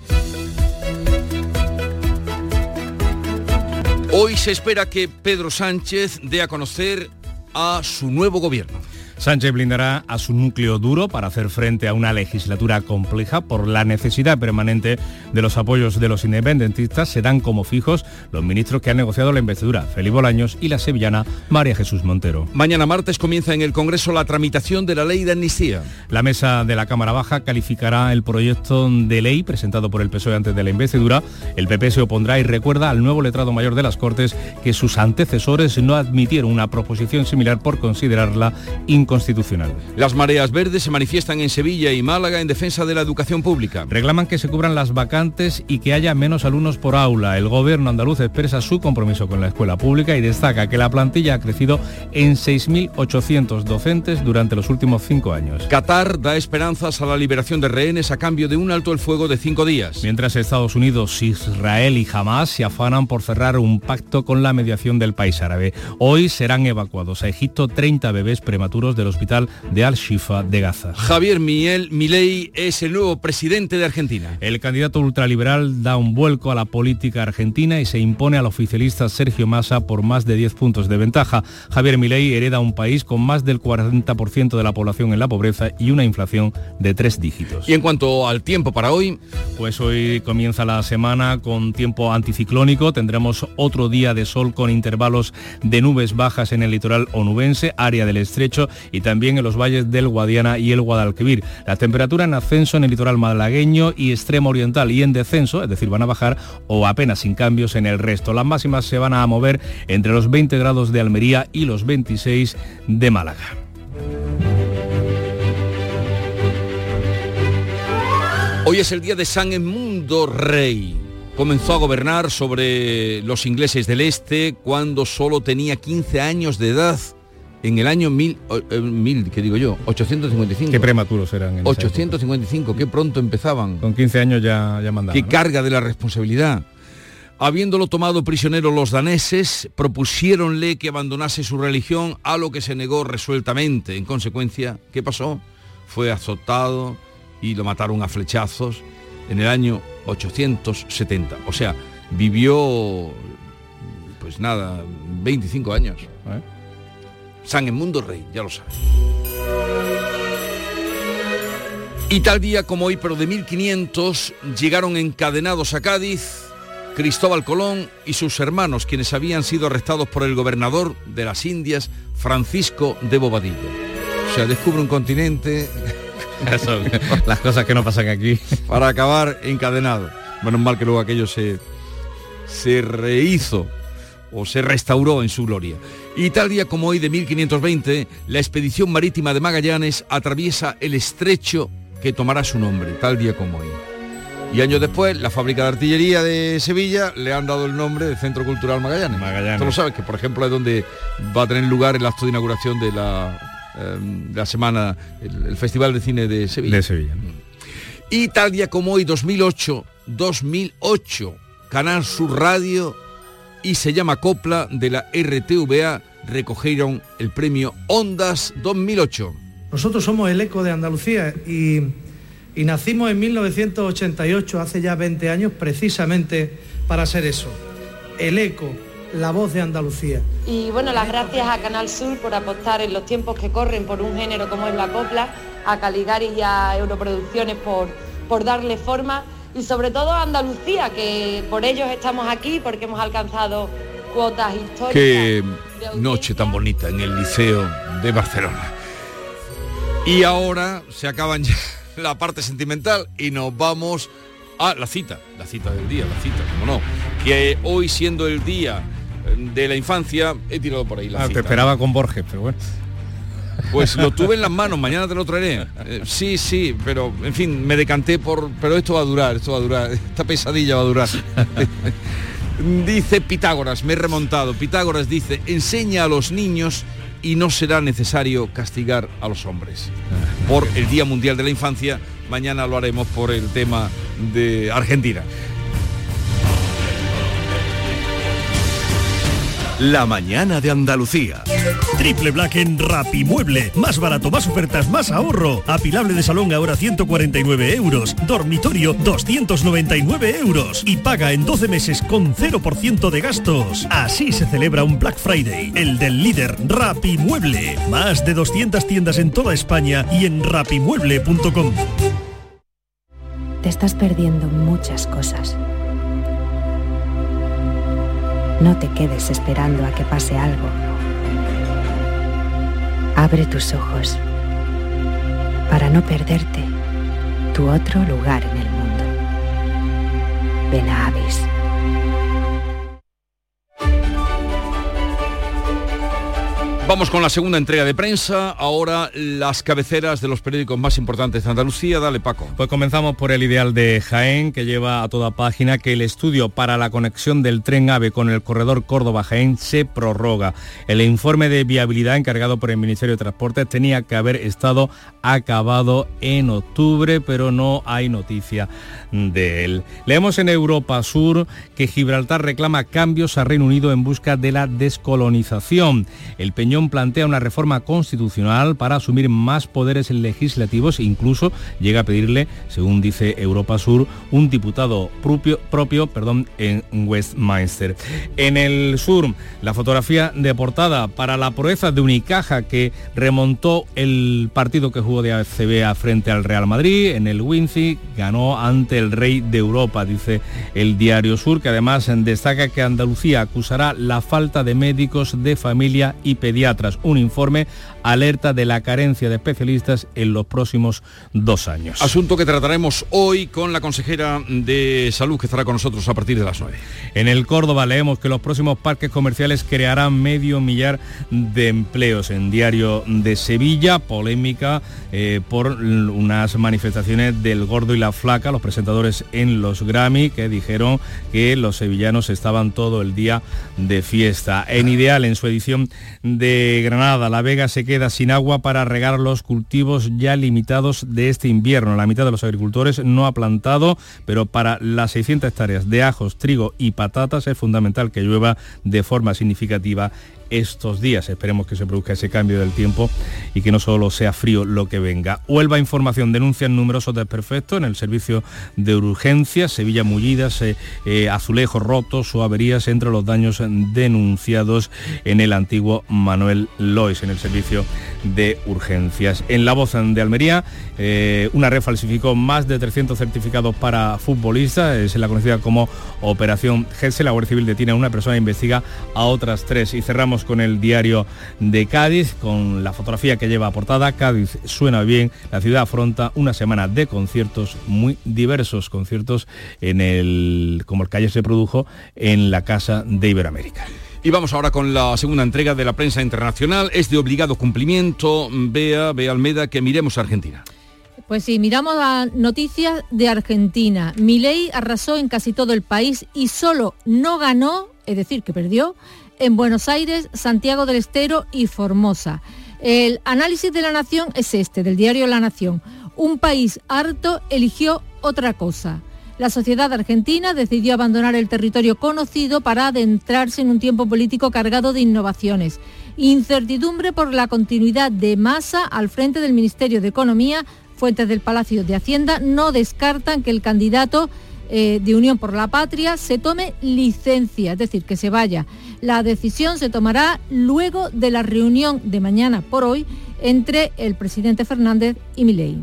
Hoy se espera que Pedro Sánchez dé a conocer a su nuevo gobierno. Sánchez blindará a su núcleo duro para hacer frente a una legislatura compleja por la necesidad permanente de los apoyos de los independentistas. Serán como fijos los ministros que han negociado la investidura, Felipe Bolaños y la sevillana María Jesús Montero. Mañana martes comienza en el Congreso la tramitación de la ley de amnistía. La mesa de la Cámara Baja calificará el proyecto de ley presentado por el PSOE antes de la investidura. El PP se opondrá y recuerda al nuevo letrado mayor de las Cortes que sus antecesores no admitieron una proposición similar por considerarla inconstitucional. Las mareas verdes se manifiestan en Sevilla y Málaga en defensa de la educación pública. Reclaman que se cubran las vacantes y que haya menos alumnos por aula. El gobierno andaluz expresa su compromiso con la escuela pública y destaca que la plantilla ha crecido en 6.800 docentes durante los últimos cinco años. Qatar da esperanzas a la liberación de rehenes a cambio de un alto el fuego de cinco días. Mientras Estados Unidos, Israel y Hamas se afanan por cerrar un pacto con la mediación del país árabe. Hoy serán evacuados a Egipto 30 bebés prematuros del hospital de Al-Shifa de Gaza. Javier Miguel Milei es el nuevo presidente de Argentina. El candidato ultraliberal da un vuelco a la política argentina y se impone al oficialista Sergio Massa por más de 10 puntos de ventaja. Javier Milei hereda un país con más del 40% de la población en la pobreza y una inflación de tres dígitos. Y en cuanto al tiempo para hoy, pues hoy comienza la semana con tiempo anticiclónico. Tendremos otro día de sol con intervalos de nubes bajas en el litoral onubense, área del estrecho y también en los valles del Guadiana y el Guadalquivir. La temperatura en ascenso en el litoral malagueño y extremo oriental y en descenso, es decir, van a bajar o apenas sin cambios en el resto. Las máximas se van a mover entre los 20 grados de Almería y los 26 de Málaga. Hoy es el día de San Edmundo Rey. Comenzó a gobernar sobre los ingleses del Este cuando solo tenía 15 años de edad en el año 1000, eh, mil, ¿qué digo yo? 855. Qué prematuros eran. En 855, qué pronto empezaban. Con 15 años ya, ya mandaban. Qué ¿no? carga de la responsabilidad. Habiéndolo tomado prisionero los daneses, propusiéronle que abandonase su religión, a lo que se negó resueltamente. En consecuencia, ¿qué pasó? Fue azotado y lo mataron a flechazos en el año 870. O sea, vivió, pues nada, 25 años. ¿eh? San Edmundo Rey, ya lo sabes. Y tal día como hoy, pero de 1500, llegaron encadenados a Cádiz Cristóbal Colón y sus hermanos, quienes habían sido arrestados por el gobernador de las Indias, Francisco de Bobadilla. O sea, descubre un continente... Eso, las cosas que no pasan aquí. Para acabar encadenado. Menos mal que luego aquello se, se rehizo o se restauró en su gloria. Y tal día como hoy de 1520, la expedición marítima de Magallanes atraviesa el estrecho que tomará su nombre, tal día como hoy. Y años después, la fábrica de artillería de Sevilla le han dado el nombre de Centro Cultural Magallanes. Magallanes. Tú lo sabes, que por ejemplo es donde va a tener lugar el acto de inauguración de la, eh, de la semana, el, el, Festival de Cine de Sevilla. De Sevilla. Y tal día como hoy, 2008, 2008, Canal Sur Radio y se llama Copla de la RTVA recogieron el premio Ondas 2008. Nosotros somos el eco de Andalucía y, y nacimos en 1988, hace ya 20 años, precisamente para ser eso, el eco, la voz de Andalucía. Y bueno, las gracias a Canal Sur por apostar en los tiempos que corren por un género como es la copla, a Caligaris y a Europroducciones por, por darle forma y sobre todo a Andalucía, que por ellos estamos aquí, porque hemos alcanzado cuotas históricas. Qué noche tan bonita en el Liceo de Barcelona. Y ahora se acaban ya la parte sentimental y nos vamos a la cita, la cita del día, la cita, como no. Que hoy siendo el día de la infancia, he tirado por ahí la Ah, cita. te esperaba con Borges, pero bueno. Pues lo tuve en las manos, mañana te lo traeré. Eh, sí, sí, pero en fin, me decanté por. Pero esto va a durar, esto va a durar. Esta pesadilla va a durar. dice Pitágoras, me he remontado. Pitágoras dice, enseña a los niños y no será necesario castigar a los hombres. Por el Día Mundial de la Infancia, mañana lo haremos por el tema de Argentina. La mañana de Andalucía. Triple Black en Rapimueble. Más barato, más ofertas, más ahorro. Apilable de salón ahora 149 euros. Dormitorio 299 euros. Y paga en 12 meses con 0% de gastos. Así se celebra un Black Friday. El del líder Rapimueble. Más de 200 tiendas en toda España y en rapimueble.com. Te estás perdiendo muchas cosas. No te quedes esperando a que pase algo. Abre tus ojos para no perderte tu otro lugar en el mundo. Ven a Avis. Vamos con la segunda entrega de prensa. Ahora las cabeceras de los periódicos más importantes de Andalucía. Dale, Paco. Pues comenzamos por el ideal de Jaén, que lleva a toda página que el estudio para la conexión del tren AVE con el corredor Córdoba-Jaén se prorroga. El informe de viabilidad encargado por el Ministerio de Transportes tenía que haber estado acabado en octubre, pero no hay noticia de él. Leemos en Europa Sur que Gibraltar reclama cambios a Reino Unido en busca de la descolonización. El Peñón plantea una reforma constitucional para asumir más poderes legislativos e incluso llega a pedirle, según dice Europa Sur, un diputado propio, propio perdón, en Westminster. En el sur, la fotografía de portada para la proeza de Unicaja que remontó el partido que jugó de ACB frente al Real Madrid en el Wincy, ganó ante el rey de Europa, dice el diario Sur, que además destaca que Andalucía acusará la falta de médicos de familia y pediatras. Un informe alerta de la carencia de especialistas en los próximos dos años. Asunto que trataremos hoy con la consejera de salud que estará con nosotros a partir de las 9. En el Córdoba leemos que los próximos parques comerciales crearán medio millar de empleos. En Diario de Sevilla, polémica eh, por unas manifestaciones del Gordo y la Flaca, los presentadores en los Grammy, que dijeron que los sevillanos estaban todo el día de fiesta. En Ideal, en su edición de Granada, La Vega se queda sin agua para regar los cultivos ya limitados de este invierno. La mitad de los agricultores no ha plantado, pero para las 600 hectáreas de ajos, trigo y patatas es fundamental que llueva de forma significativa estos días. Esperemos que se produzca ese cambio del tiempo y que no solo sea frío lo que venga. Huelva Información denuncian numerosos desperfectos en el servicio de urgencias, Sevilla mullidas, eh, eh, azulejos rotos o averías entre los daños denunciados en el antiguo Manuel Lois, en el servicio de urgencias. En la voz de Almería, eh, una red falsificó más de 300 certificados para futbolistas, es la conocida como Operación GESE. La Guardia Civil detiene a una persona e investiga a otras tres. Y cerramos con el diario de Cádiz, con la fotografía que lleva a portada. Cádiz suena bien, la ciudad afronta una semana de conciertos muy diversos, conciertos en el, como el que ayer se produjo en la Casa de Iberoamérica. Y vamos ahora con la segunda entrega de la prensa internacional. Es de obligado cumplimiento. Vea, Bea Almeda, que miremos a Argentina. Pues sí, miramos a noticias de Argentina. Milei arrasó en casi todo el país y solo no ganó, es decir, que perdió, en Buenos Aires, Santiago del Estero y Formosa. El análisis de la Nación es este, del diario La Nación. Un país harto eligió otra cosa. La sociedad argentina decidió abandonar el territorio conocido para adentrarse en un tiempo político cargado de innovaciones. Incertidumbre por la continuidad de Massa al frente del Ministerio de Economía. Fuentes del Palacio de Hacienda no descartan que el candidato eh, de Unión por la Patria se tome licencia, es decir, que se vaya. La decisión se tomará luego de la reunión de mañana por hoy entre el presidente Fernández y Milei.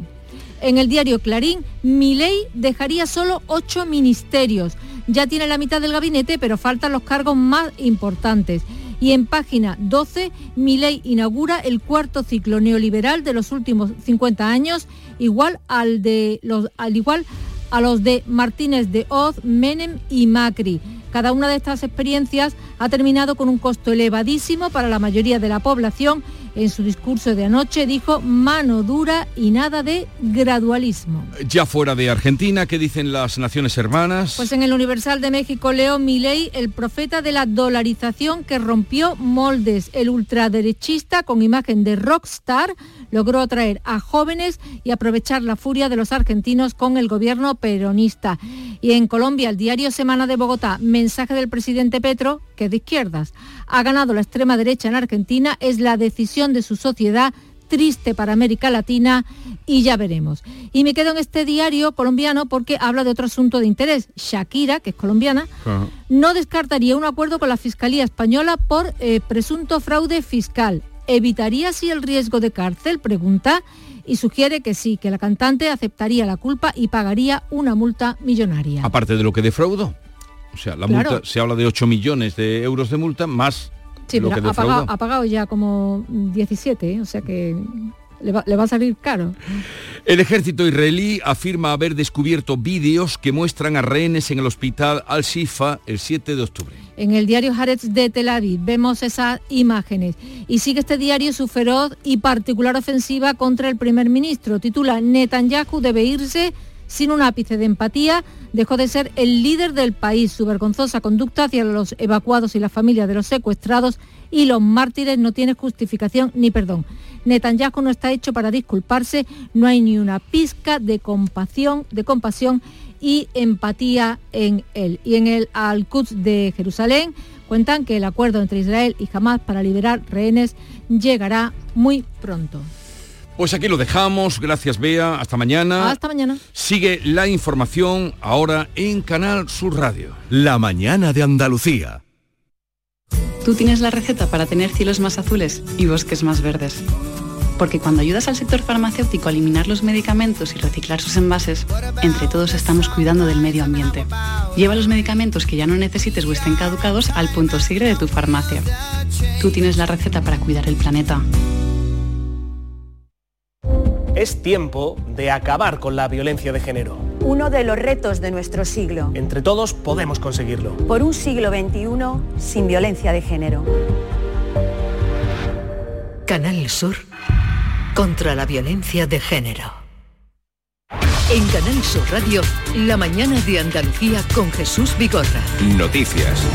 En el diario Clarín, Milei dejaría solo ocho ministerios. Ya tiene la mitad del gabinete, pero faltan los cargos más importantes. Y en página 12, Milei inaugura el cuarto ciclo neoliberal de los últimos 50 años, igual al de los, al igual a los de Martínez de Oz, Menem y Macri. Cada una de estas experiencias ha terminado con un costo elevadísimo para la mayoría de la población en su discurso de anoche dijo mano dura y nada de gradualismo. Ya fuera de Argentina, ¿qué dicen las naciones hermanas? Pues en el Universal de México leo Milei, el profeta de la dolarización que rompió moldes. El ultraderechista con imagen de rockstar logró atraer a jóvenes y aprovechar la furia de los argentinos con el gobierno peronista. Y en Colombia, el diario Semana de Bogotá, mensaje del presidente Petro, que de izquierdas ha ganado la extrema derecha en Argentina, es la decisión de su sociedad triste para América Latina y ya veremos. Y me quedo en este diario colombiano porque habla de otro asunto de interés. Shakira, que es colombiana, no descartaría un acuerdo con la Fiscalía Española por eh, presunto fraude fiscal. ¿Evitaría así el riesgo de cárcel? Pregunta y sugiere que sí, que la cantante aceptaría la culpa y pagaría una multa millonaria. Aparte de lo que defraudó. O sea, la multa, se habla de 8 millones de euros de multa más sí, lo que ha, pagado, ha pagado, ya como 17, ¿eh? o sea que le va, le va, a salir caro. El ejército israelí afirma haber descubierto vídeos que muestran a rehenes en el hospital Al-Shifa el 7 de octubre. En el diario Haaretz de Tel Aviv vemos esas imágenes y sigue este diario su feroz y particular ofensiva contra el primer ministro. Titula Netanyahu debe irse sin un ápice de empatía, dejó de ser el líder del país. Su vergonzosa conducta hacia los evacuados y la familia de los secuestrados y los mártires no tiene justificación ni perdón. Netanyahu no está hecho para disculparse, no hay ni una pizca de compasión, de compasión y empatía en él. Y en el Al-Quds de Jerusalén cuentan que el acuerdo entre Israel y Hamas para liberar rehenes llegará muy pronto. Pues aquí lo dejamos. Gracias, Bea. Hasta mañana. Hasta mañana. Sigue la información ahora en Canal Sur Radio. La mañana de Andalucía. Tú tienes la receta para tener cielos más azules y bosques más verdes. Porque cuando ayudas al sector farmacéutico a eliminar los medicamentos y reciclar sus envases, entre todos estamos cuidando del medio ambiente. Lleva los medicamentos que ya no necesites o estén caducados al punto sigre de tu farmacia. Tú tienes la receta para cuidar el planeta. Es tiempo de acabar con la violencia de género. Uno de los retos de nuestro siglo. Entre todos podemos conseguirlo. Por un siglo XXI sin violencia de género. Canal Sur contra la violencia de género. En Canal Sur Radio, la mañana de Andalucía con Jesús Vigorra. Noticias.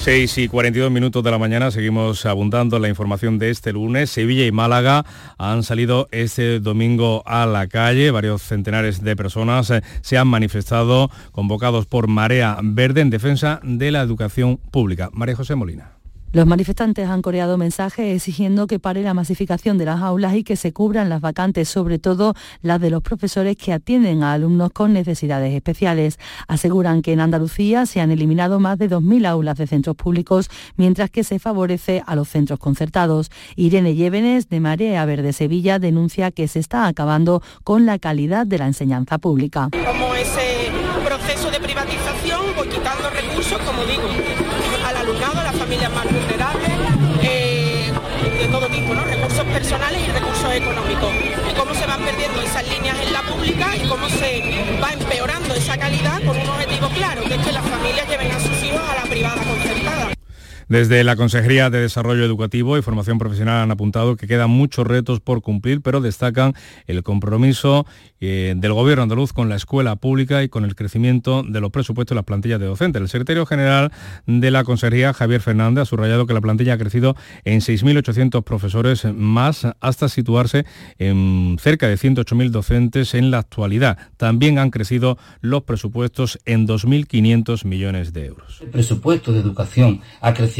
6 y 42 minutos de la mañana seguimos abundando la información de este lunes. Sevilla y Málaga han salido este domingo a la calle. Varios centenares de personas eh, se han manifestado convocados por Marea Verde en defensa de la educación pública. María José Molina. Los manifestantes han coreado mensajes exigiendo que pare la masificación de las aulas y que se cubran las vacantes, sobre todo las de los profesores que atienden a alumnos con necesidades especiales. Aseguran que en Andalucía se han eliminado más de 2.000 aulas de centros públicos, mientras que se favorece a los centros concertados. Irene Llévenes, de Marea Verde Sevilla, denuncia que se está acabando con la calidad de la enseñanza pública. Como ese proceso de privatización, pues quitando recursos, como digo, recursos personales y recursos económicos. Y cómo se van perdiendo esas líneas en la pública y cómo se va empeorando esa calidad con un objetivo claro, que es que las familias lleven a sus hijos a la privada concertada. Desde la Consejería de Desarrollo Educativo y Formación Profesional han apuntado que quedan muchos retos por cumplir, pero destacan el compromiso eh, del Gobierno andaluz con la escuela pública y con el crecimiento de los presupuestos y las plantillas de docentes. El secretario general de la Consejería, Javier Fernández, ha subrayado que la plantilla ha crecido en 6.800 profesores más hasta situarse en cerca de 108.000 docentes en la actualidad. También han crecido los presupuestos en 2.500 millones de euros. El presupuesto de educación ha crecido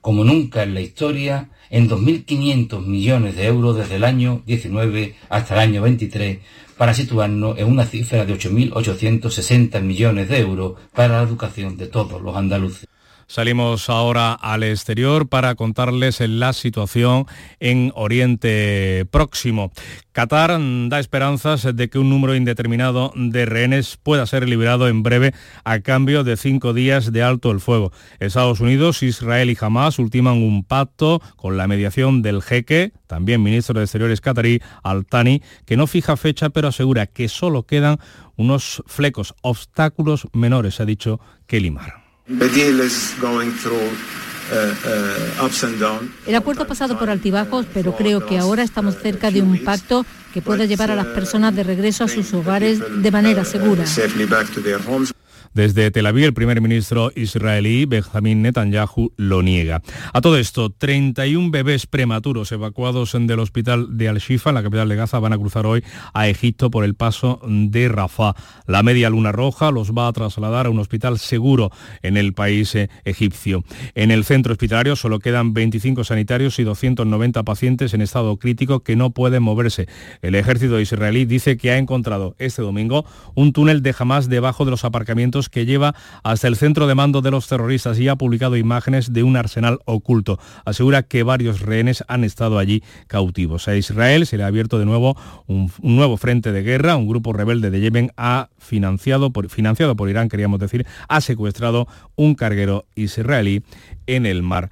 como nunca en la historia, en 2.500 millones de euros desde el año 19 hasta el año 23, para situarnos en una cifra de 8.860 millones de euros para la educación de todos los andaluces. Salimos ahora al exterior para contarles la situación en Oriente Próximo. Qatar da esperanzas de que un número indeterminado de rehenes pueda ser liberado en breve a cambio de cinco días de alto el fuego. Estados Unidos, Israel y Hamas ultiman un pacto con la mediación del jeque, también ministro de Exteriores qatarí, Al-Thani, que no fija fecha pero asegura que solo quedan unos flecos, obstáculos menores, ha dicho que limar. Uh, uh, El acuerdo ha pasado por altibajos, pero creo que ahora estamos cerca de un pacto que pueda llevar a las personas de regreso a sus hogares de manera segura. Desde Tel Aviv, el primer ministro israelí Benjamin Netanyahu lo niega. A todo esto, 31 bebés prematuros evacuados del hospital de Al-Shifa, en la capital de Gaza, van a cruzar hoy a Egipto por el paso de Rafah. La media luna roja los va a trasladar a un hospital seguro en el país eh, egipcio. En el centro hospitalario solo quedan 25 sanitarios y 290 pacientes en estado crítico que no pueden moverse. El ejército israelí dice que ha encontrado este domingo un túnel de Hamas debajo de los aparcamientos que lleva hasta el centro de mando de los terroristas y ha publicado imágenes de un arsenal oculto. Asegura que varios rehenes han estado allí cautivos. A Israel se le ha abierto de nuevo un, nuevo frente de guerra. Un grupo rebelde de Yemen ha financiado por, financiado por Irán, queríamos decir, ha secuestrado un carguero israelí en el mar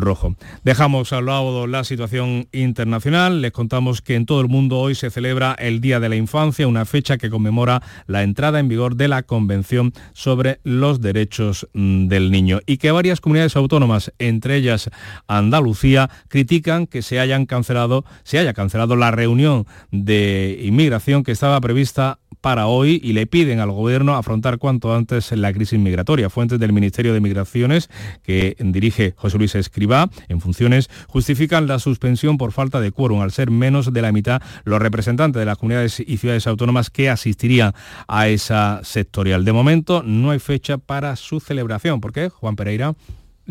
rojo. Dejamos al lado la situación internacional. Les contamos que en todo el mundo hoy se celebra el Día de la Infancia, una fecha que conmemora la entrada en vigor de la Convención sobre los Derechos mm, del Niño y que varias comunidades autónomas, entre ellas Andalucía, critican que se cancelado, se haya cancelado la reunión de inmigración que estaba prevista para hoy y le piden al gobierno afrontar cuanto antes la crisis migratoria. Fuentes del Ministerio de Migraciones que dirige José Luis Escribá en funciones justifican la suspensión por falta de quórum al ser menos de la mitad los representantes de las comunidades y ciudades autónomas que asistirían a esa sectorial. De momento no hay fecha para su celebración. ¿Por qué, Juan Pereira?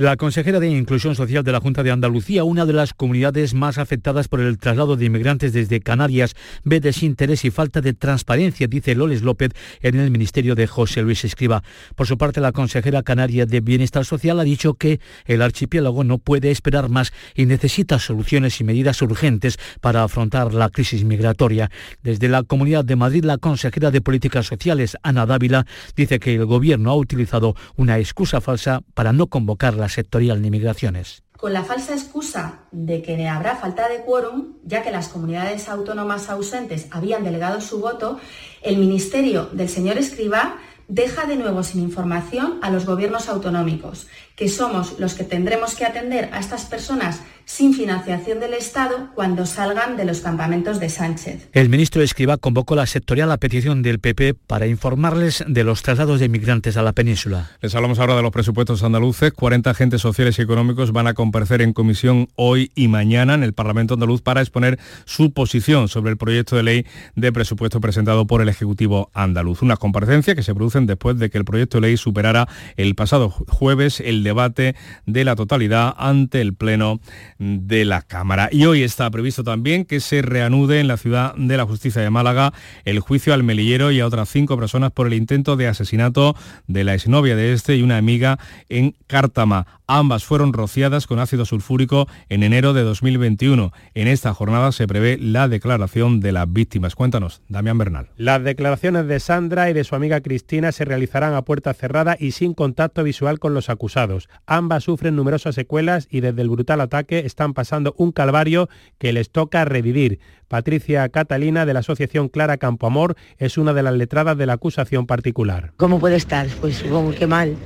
La consejera de Inclusión Social de la Junta de Andalucía, una de las comunidades más afectadas por el traslado de inmigrantes desde Canarias, ve desinterés y falta de transparencia, dice Loles López en el Ministerio de José Luis Escriba. Por su parte, la consejera canaria de Bienestar Social ha dicho que el archipiélago no puede esperar más y necesita soluciones y medidas urgentes para afrontar la crisis migratoria. Desde la Comunidad de Madrid, la consejera de Políticas Sociales, Ana Dávila, dice que el Gobierno ha utilizado una excusa falsa para no convocar la sectorial de migraciones con la falsa excusa de que habrá falta de quórum, ya que las comunidades autónomas ausentes habían delegado su voto, el Ministerio del señor Escribá deja de nuevo sin información a los gobiernos autonómicos, que somos los que tendremos que atender a estas personas sin financiación del Estado cuando salgan de los campamentos de Sánchez. El ministro Escriba convocó la sectorial a petición del PP para informarles de los traslados de inmigrantes a la península. Les hablamos ahora de los presupuestos andaluces. 40 agentes sociales y económicos van a comparecer en comisión hoy y mañana en el Parlamento andaluz para exponer su posición sobre el proyecto de ley de presupuesto presentado por el Ejecutivo andaluz. Unas comparecencias que se producen después de que el proyecto de ley superara el pasado jueves el debate de la totalidad ante el Pleno de la Cámara. Y hoy está previsto también que se reanude en la ciudad de la justicia de Málaga el juicio al melillero y a otras cinco personas por el intento de asesinato de la exnovia de este y una amiga en Cártama. Ambas fueron rociadas con ácido sulfúrico en enero de 2021. En esta jornada se prevé la declaración de las víctimas. Cuéntanos, Damián Bernal. Las declaraciones de Sandra y de su amiga Cristina se realizarán a puerta cerrada y sin contacto visual con los acusados. Ambas sufren numerosas secuelas y desde el brutal ataque están pasando un calvario que les toca revivir. Patricia Catalina de la Asociación Clara Campoamor es una de las letradas de la acusación particular. ¿Cómo puede estar? Pues supongo que mal.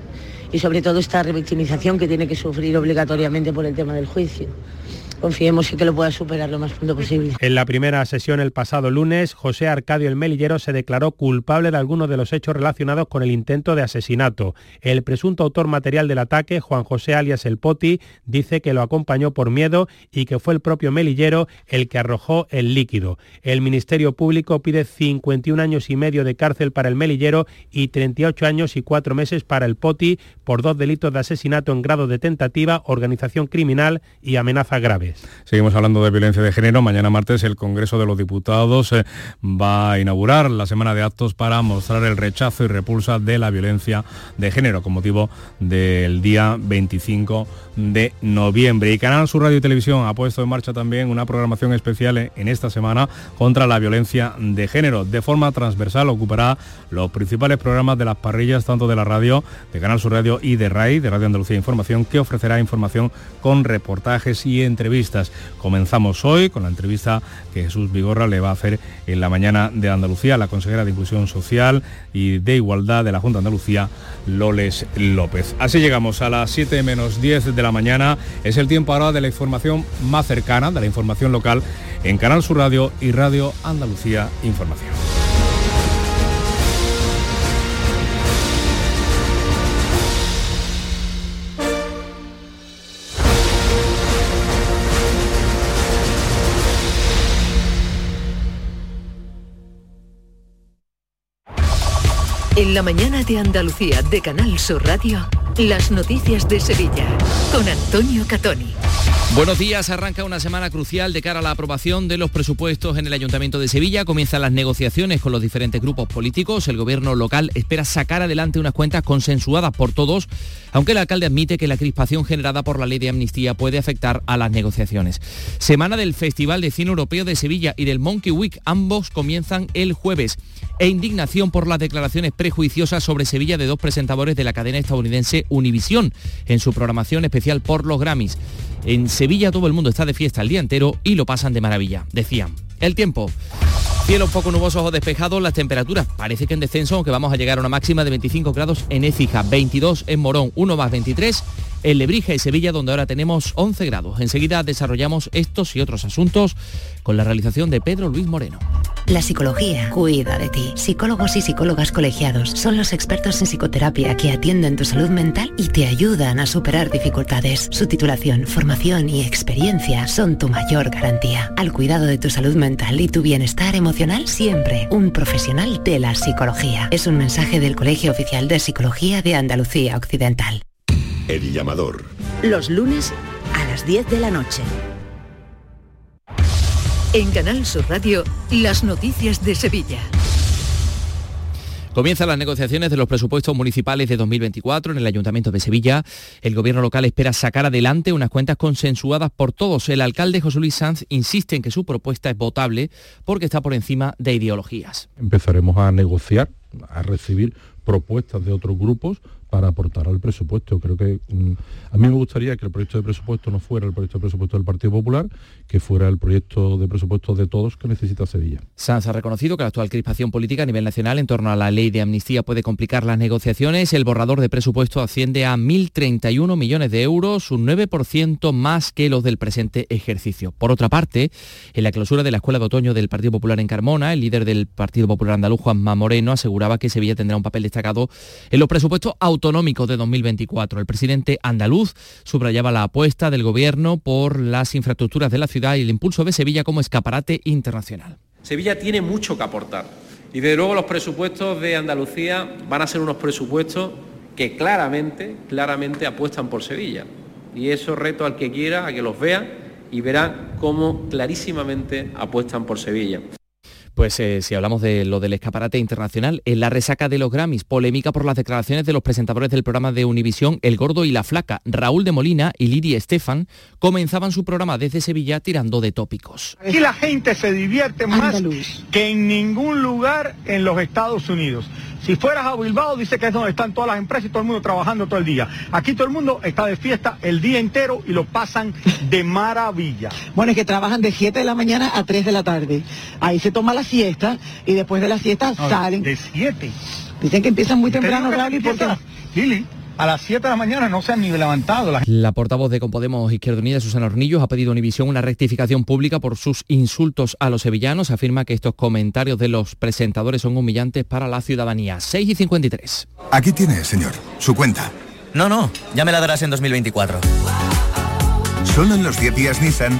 Y sobre todo esta revictimización que tiene que sufrir obligatoriamente por el tema del juicio confiemos en que lo pueda superar lo más pronto posible. En la primera sesión el pasado lunes, José Arcadio el Melillero se declaró culpable de algunos de los hechos relacionados con el intento de asesinato. El presunto autor material del ataque, Juan José alias El Poti, dice que lo acompañó por miedo y que fue el propio Melillero el que arrojó el líquido. El Ministerio Público pide 51 años y medio de cárcel para el Melillero y 38 años y 4 meses para el Poti por dos delitos de asesinato en grado de tentativa, organización criminal y amenaza Seguimos hablando de violencia de género. Mañana martes el Congreso de los Diputados eh, va a inaugurar la semana de actos para mostrar el rechazo y repulsa de la violencia de género con motivo del día 25 de noviembre. Y Canal Sur Radio y Televisión ha puesto en marcha también una programación especial en esta semana contra la violencia de género. De forma transversal ocupará los principales programas de las parrillas tanto de la radio, de Canal Sur Radio y de RAI, de Radio Andalucía Información, que ofrecerá información con reportajes y entrevistas. Comenzamos hoy con la entrevista que Jesús Vigorra le va a hacer en la mañana de Andalucía, la consejera de Inclusión Social y de Igualdad de la Junta de Andalucía, Loles López. Así llegamos a las 7 menos 10 de la mañana. Es el tiempo ahora de la información más cercana, de la información local en Canal Sur Radio y Radio Andalucía Información. La mañana de Andalucía de Canal Sur Radio, las noticias de Sevilla con Antonio Catoni. Buenos días, arranca una semana crucial de cara a la aprobación de los presupuestos en el Ayuntamiento de Sevilla. Comienzan las negociaciones con los diferentes grupos políticos. El gobierno local espera sacar adelante unas cuentas consensuadas por todos, aunque el alcalde admite que la crispación generada por la ley de amnistía puede afectar a las negociaciones. Semana del Festival de Cine Europeo de Sevilla y del Monkey Week, ambos comienzan el jueves. E indignación por las declaraciones prejuiciosas sobre Sevilla de dos presentadores de la cadena estadounidense Univisión en su programación especial por los Grammys. En Sevilla todo el mundo está de fiesta el día entero y lo pasan de maravilla, decían. El tiempo. Cielos poco nubosos o despejados, las temperaturas parece que en descenso, aunque vamos a llegar a una máxima de 25 grados en Écija, 22 en Morón, 1 más 23 en Lebrija y Sevilla, donde ahora tenemos 11 grados. Enseguida desarrollamos estos y otros asuntos con la realización de Pedro Luis Moreno. La psicología cuida de ti. Psicólogos y psicólogas colegiados son los expertos en psicoterapia que atienden tu salud mental y te ayudan a superar dificultades. Su titulación, formación y experiencia son tu mayor garantía. Al cuidado de tu salud mental y tu bienestar emocional, siempre un profesional de la psicología. Es un mensaje del Colegio Oficial de Psicología de Andalucía Occidental. El llamador. Los lunes a las 10 de la noche. En Canal Sur Radio, las noticias de Sevilla. Comienzan las negociaciones de los presupuestos municipales de 2024 en el Ayuntamiento de Sevilla. El gobierno local espera sacar adelante unas cuentas consensuadas por todos. El alcalde José Luis Sanz insiste en que su propuesta es votable porque está por encima de ideologías. Empezaremos a negociar, a recibir propuestas de otros grupos para aportar al presupuesto. Creo que mm, a mí me gustaría que el proyecto de presupuesto no fuera el proyecto de presupuesto del Partido Popular, que fuera el proyecto de presupuesto de todos que necesita Sevilla. Sanz ha reconocido que la actual crispación política a nivel nacional en torno a la ley de amnistía puede complicar las negociaciones. El borrador de presupuesto asciende a 1.031 millones de euros, un 9% más que los del presente ejercicio. Por otra parte, en la clausura de la Escuela de Otoño del Partido Popular en Carmona, el líder del Partido Popular andaluz, Juanma Moreno, aseguraba que Sevilla tendrá un papel destacado en los presupuestos autonómicos de 2024. El presidente andaluz subrayaba la apuesta del gobierno por las infraestructuras de la ciudad y el impulso de Sevilla como escaparate internacional. Sevilla tiene mucho que aportar y desde luego los presupuestos de Andalucía van a ser unos presupuestos que claramente, claramente apuestan por Sevilla. Y eso reto al que quiera a que los vea y verá cómo clarísimamente apuestan por Sevilla. Pues eh, si hablamos de lo del escaparate internacional, en la resaca de los Grammys, polémica por las declaraciones de los presentadores del programa de Univisión, El Gordo y la Flaca, Raúl de Molina y Liri Estefan, comenzaban su programa desde Sevilla tirando de tópicos. Aquí la gente se divierte más que en ningún lugar en los Estados Unidos. Si fueras a Bilbao, dice que es donde están todas las empresas y todo el mundo trabajando todo el día. Aquí todo el mundo está de fiesta el día entero y lo pasan de maravilla. Bueno, es que trabajan de 7 de la mañana a 3 de la tarde. Ahí se toma la siesta y después de la siesta salen. De 7. Dicen que empiezan muy temprano, Raúl, porque... Lili, a las 7 de la mañana no se han ni levantado. La, portavoz de Compodemos Izquierda Unida, Susana Hornillos, ha pedido a Univisión una rectificación pública por sus insultos a los sevillanos. Afirma que estos comentarios de los presentadores son humillantes para la ciudadanía. 6 y 53. Aquí tiene, señor, su cuenta. No, no, ya me la darás en 2024. Solo en los 10 días Nissan,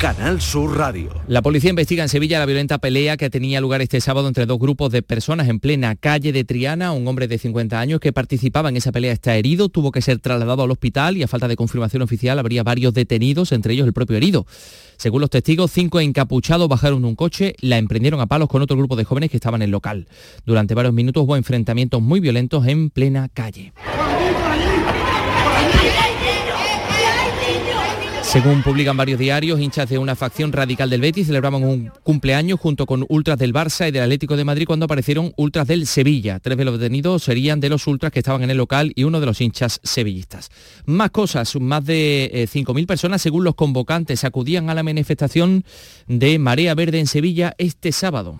Canal Sur Radio. La policía investiga en Sevilla la violenta pelea que tenía lugar este sábado entre dos grupos de personas en plena calle de Triana. Un hombre de 50 años que participaba en esa pelea está herido, tuvo que ser trasladado al hospital y a falta de confirmación oficial habría varios detenidos, entre ellos el propio herido. Según los testigos, cinco encapuchados bajaron de un coche, la emprendieron a palos con otro grupo de jóvenes que estaban en el local. Durante varios minutos hubo enfrentamientos muy violentos en plena calle. Según publican varios diarios, hinchas de una facción radical del Betis celebraban un cumpleaños junto con ultras del Barça y del Atlético de Madrid cuando aparecieron ultras del Sevilla. Tres de los detenidos serían de los ultras que estaban en el local y uno de los hinchas sevillistas. Más cosas, más de 5.000 personas según los convocantes acudían a la manifestación de Marea Verde en Sevilla este sábado.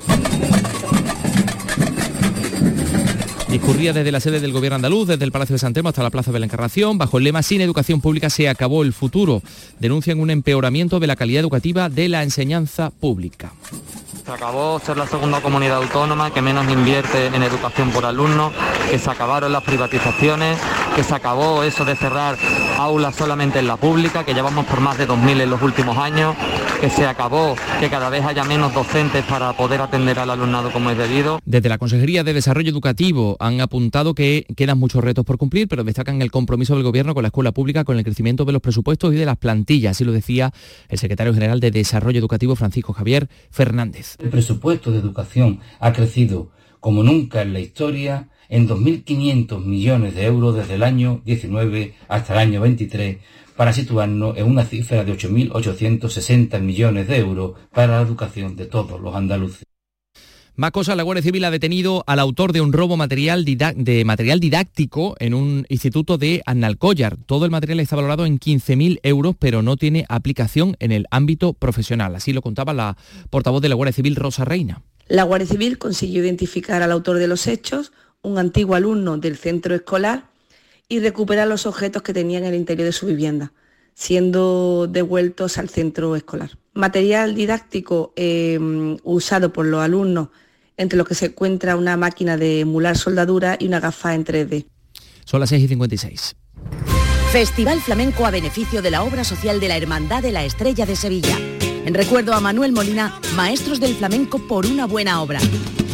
Discurría desde la sede del Gobierno andaluz, desde el Palacio de San Telmo hasta la Plaza de la Encarnación, bajo el lema Sin educación pública se acabó el futuro. Denuncian un empeoramiento de la calidad educativa de la enseñanza pública. Se acabó ser la segunda comunidad autónoma que menos invierte en educación por alumno, que se acabaron las privatizaciones, que se acabó eso de cerrar aulas solamente en la pública, que llevamos por más de 2.000 en los últimos años, que se acabó que cada vez haya menos docentes para poder atender al alumnado como es debido. Desde la Consejería de Desarrollo Educativo han apuntado que quedan muchos retos por cumplir, pero destacan el compromiso del Gobierno con la escuela pública, con el crecimiento de los presupuestos y de las plantillas, así lo decía el secretario general de Desarrollo Educativo, Francisco Javier Fernández. El presupuesto de educación ha crecido como nunca en la historia en 2.500 millones de euros desde el año 19 hasta el año 23 para situarnos en una cifra de 8.860 millones de euros para la educación de todos los andaluces. Más cosas, la Guardia Civil ha detenido al autor de un robo material de material didáctico en un instituto de Annalcollar. Todo el material está valorado en 15.000 euros, pero no tiene aplicación en el ámbito profesional. Así lo contaba la portavoz de la Guardia Civil, Rosa Reina. La Guardia Civil consiguió identificar al autor de los hechos, un antiguo alumno del centro escolar, y recuperar los objetos que tenía en el interior de su vivienda, siendo devueltos al centro escolar. Material didáctico eh, usado por los alumnos, entre los que se encuentra una máquina de emular soldadura y una gafa en 3D. Son las 6 y 56. Festival Flamenco a beneficio de la obra social de la Hermandad de la Estrella de Sevilla. En recuerdo a Manuel Molina, Maestros del Flamenco por una buena obra.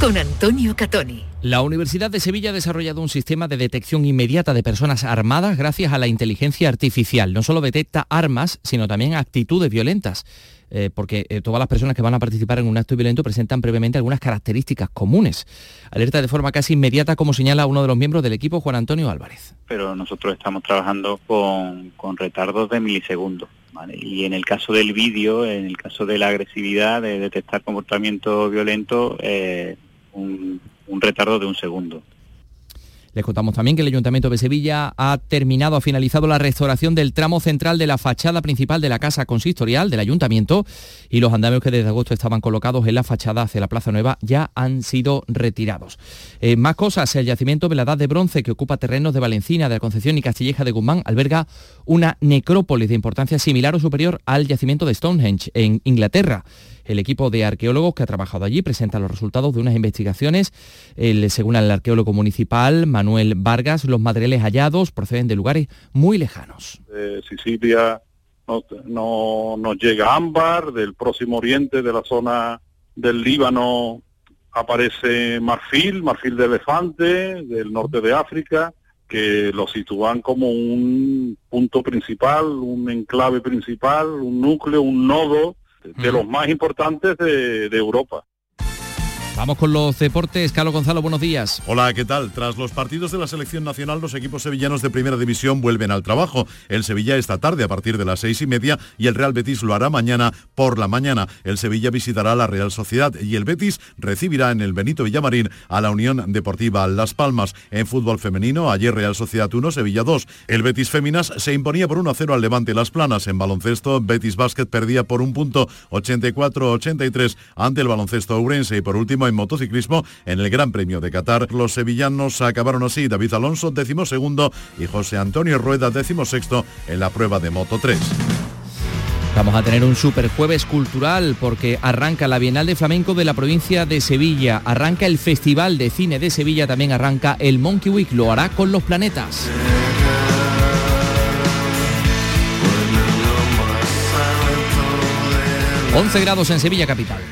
con Antonio Catoni. La Universidad de Sevilla ha desarrollado un sistema de detección inmediata de personas armadas gracias a la inteligencia artificial. No solo detecta armas, sino también actitudes violentas. Eh, porque eh, todas las personas que van a participar en un acto violento presentan previamente algunas características comunes. Alerta de forma casi inmediata, como señala uno de los miembros del equipo, Juan Antonio Álvarez. Pero nosotros estamos trabajando con, retardos de milisegundos. Y en el caso del vídeo, en el caso de la agresividad, de detectar comportamiento violento, eh, un, retardo de un segundo. Les contamos también que el Ayuntamiento de Sevilla ha terminado, ha finalizado la restauración del tramo central de la fachada principal de la Casa Consistorial del Ayuntamiento y los andamios que desde agosto estaban colocados en la fachada hacia la Plaza Nueva ya han sido retirados. Eh, más cosas, el yacimiento de la Edad de Bronce que ocupa terrenos de Valencina, de la Concepción y Castilleja de Guzmán alberga una necrópolis de importancia similar o superior al yacimiento de Stonehenge en Inglaterra. El equipo de arqueólogos que ha trabajado allí presenta los resultados de unas investigaciones. según el arqueólogo municipal Manuel Vargas, los materiales hallados proceden de lugares muy lejanos. Sicilia no, nos llega ámbar, del próximo oriente, de la zona del Líbano aparece marfil, marfil de elefante, del norte de África, que lo sitúan como un punto principal, un enclave principal, un núcleo, un nodo de los más importantes de, de Europa. Vamos con los deportes. Carlos Gonzalo, buenos días. Hola, ¿qué tal? Tras los partidos de la selección nacional, los equipos sevillanos de primera división vuelven al trabajo. El Sevilla esta tarde a partir de las seis y media y el Real Betis lo hará mañana por la mañana. El Sevilla visitará la Real Sociedad y el Betis recibirá en el Benito Villamarín a la Unión Deportiva Las Palmas. En fútbol femenino, ayer Real Sociedad 1, Sevilla 2. El Betis Féminas se imponía por 1-0 al Levante Las Planas. En baloncesto, Betis Basket perdía por un punto 84-83 ante el baloncesto Urense. Y por último, en motociclismo en el Gran Premio de Qatar. Los sevillanos acabaron así David Alonso décimo segundo y José Antonio Rueda décimo sexto en la prueba de Moto 3. Vamos a tener un super jueves cultural porque arranca la Bienal de Flamenco de la provincia de Sevilla, arranca el Festival de Cine de Sevilla, también arranca el Monkey Week, lo hará con los planetas. 11 grados en Sevilla capital.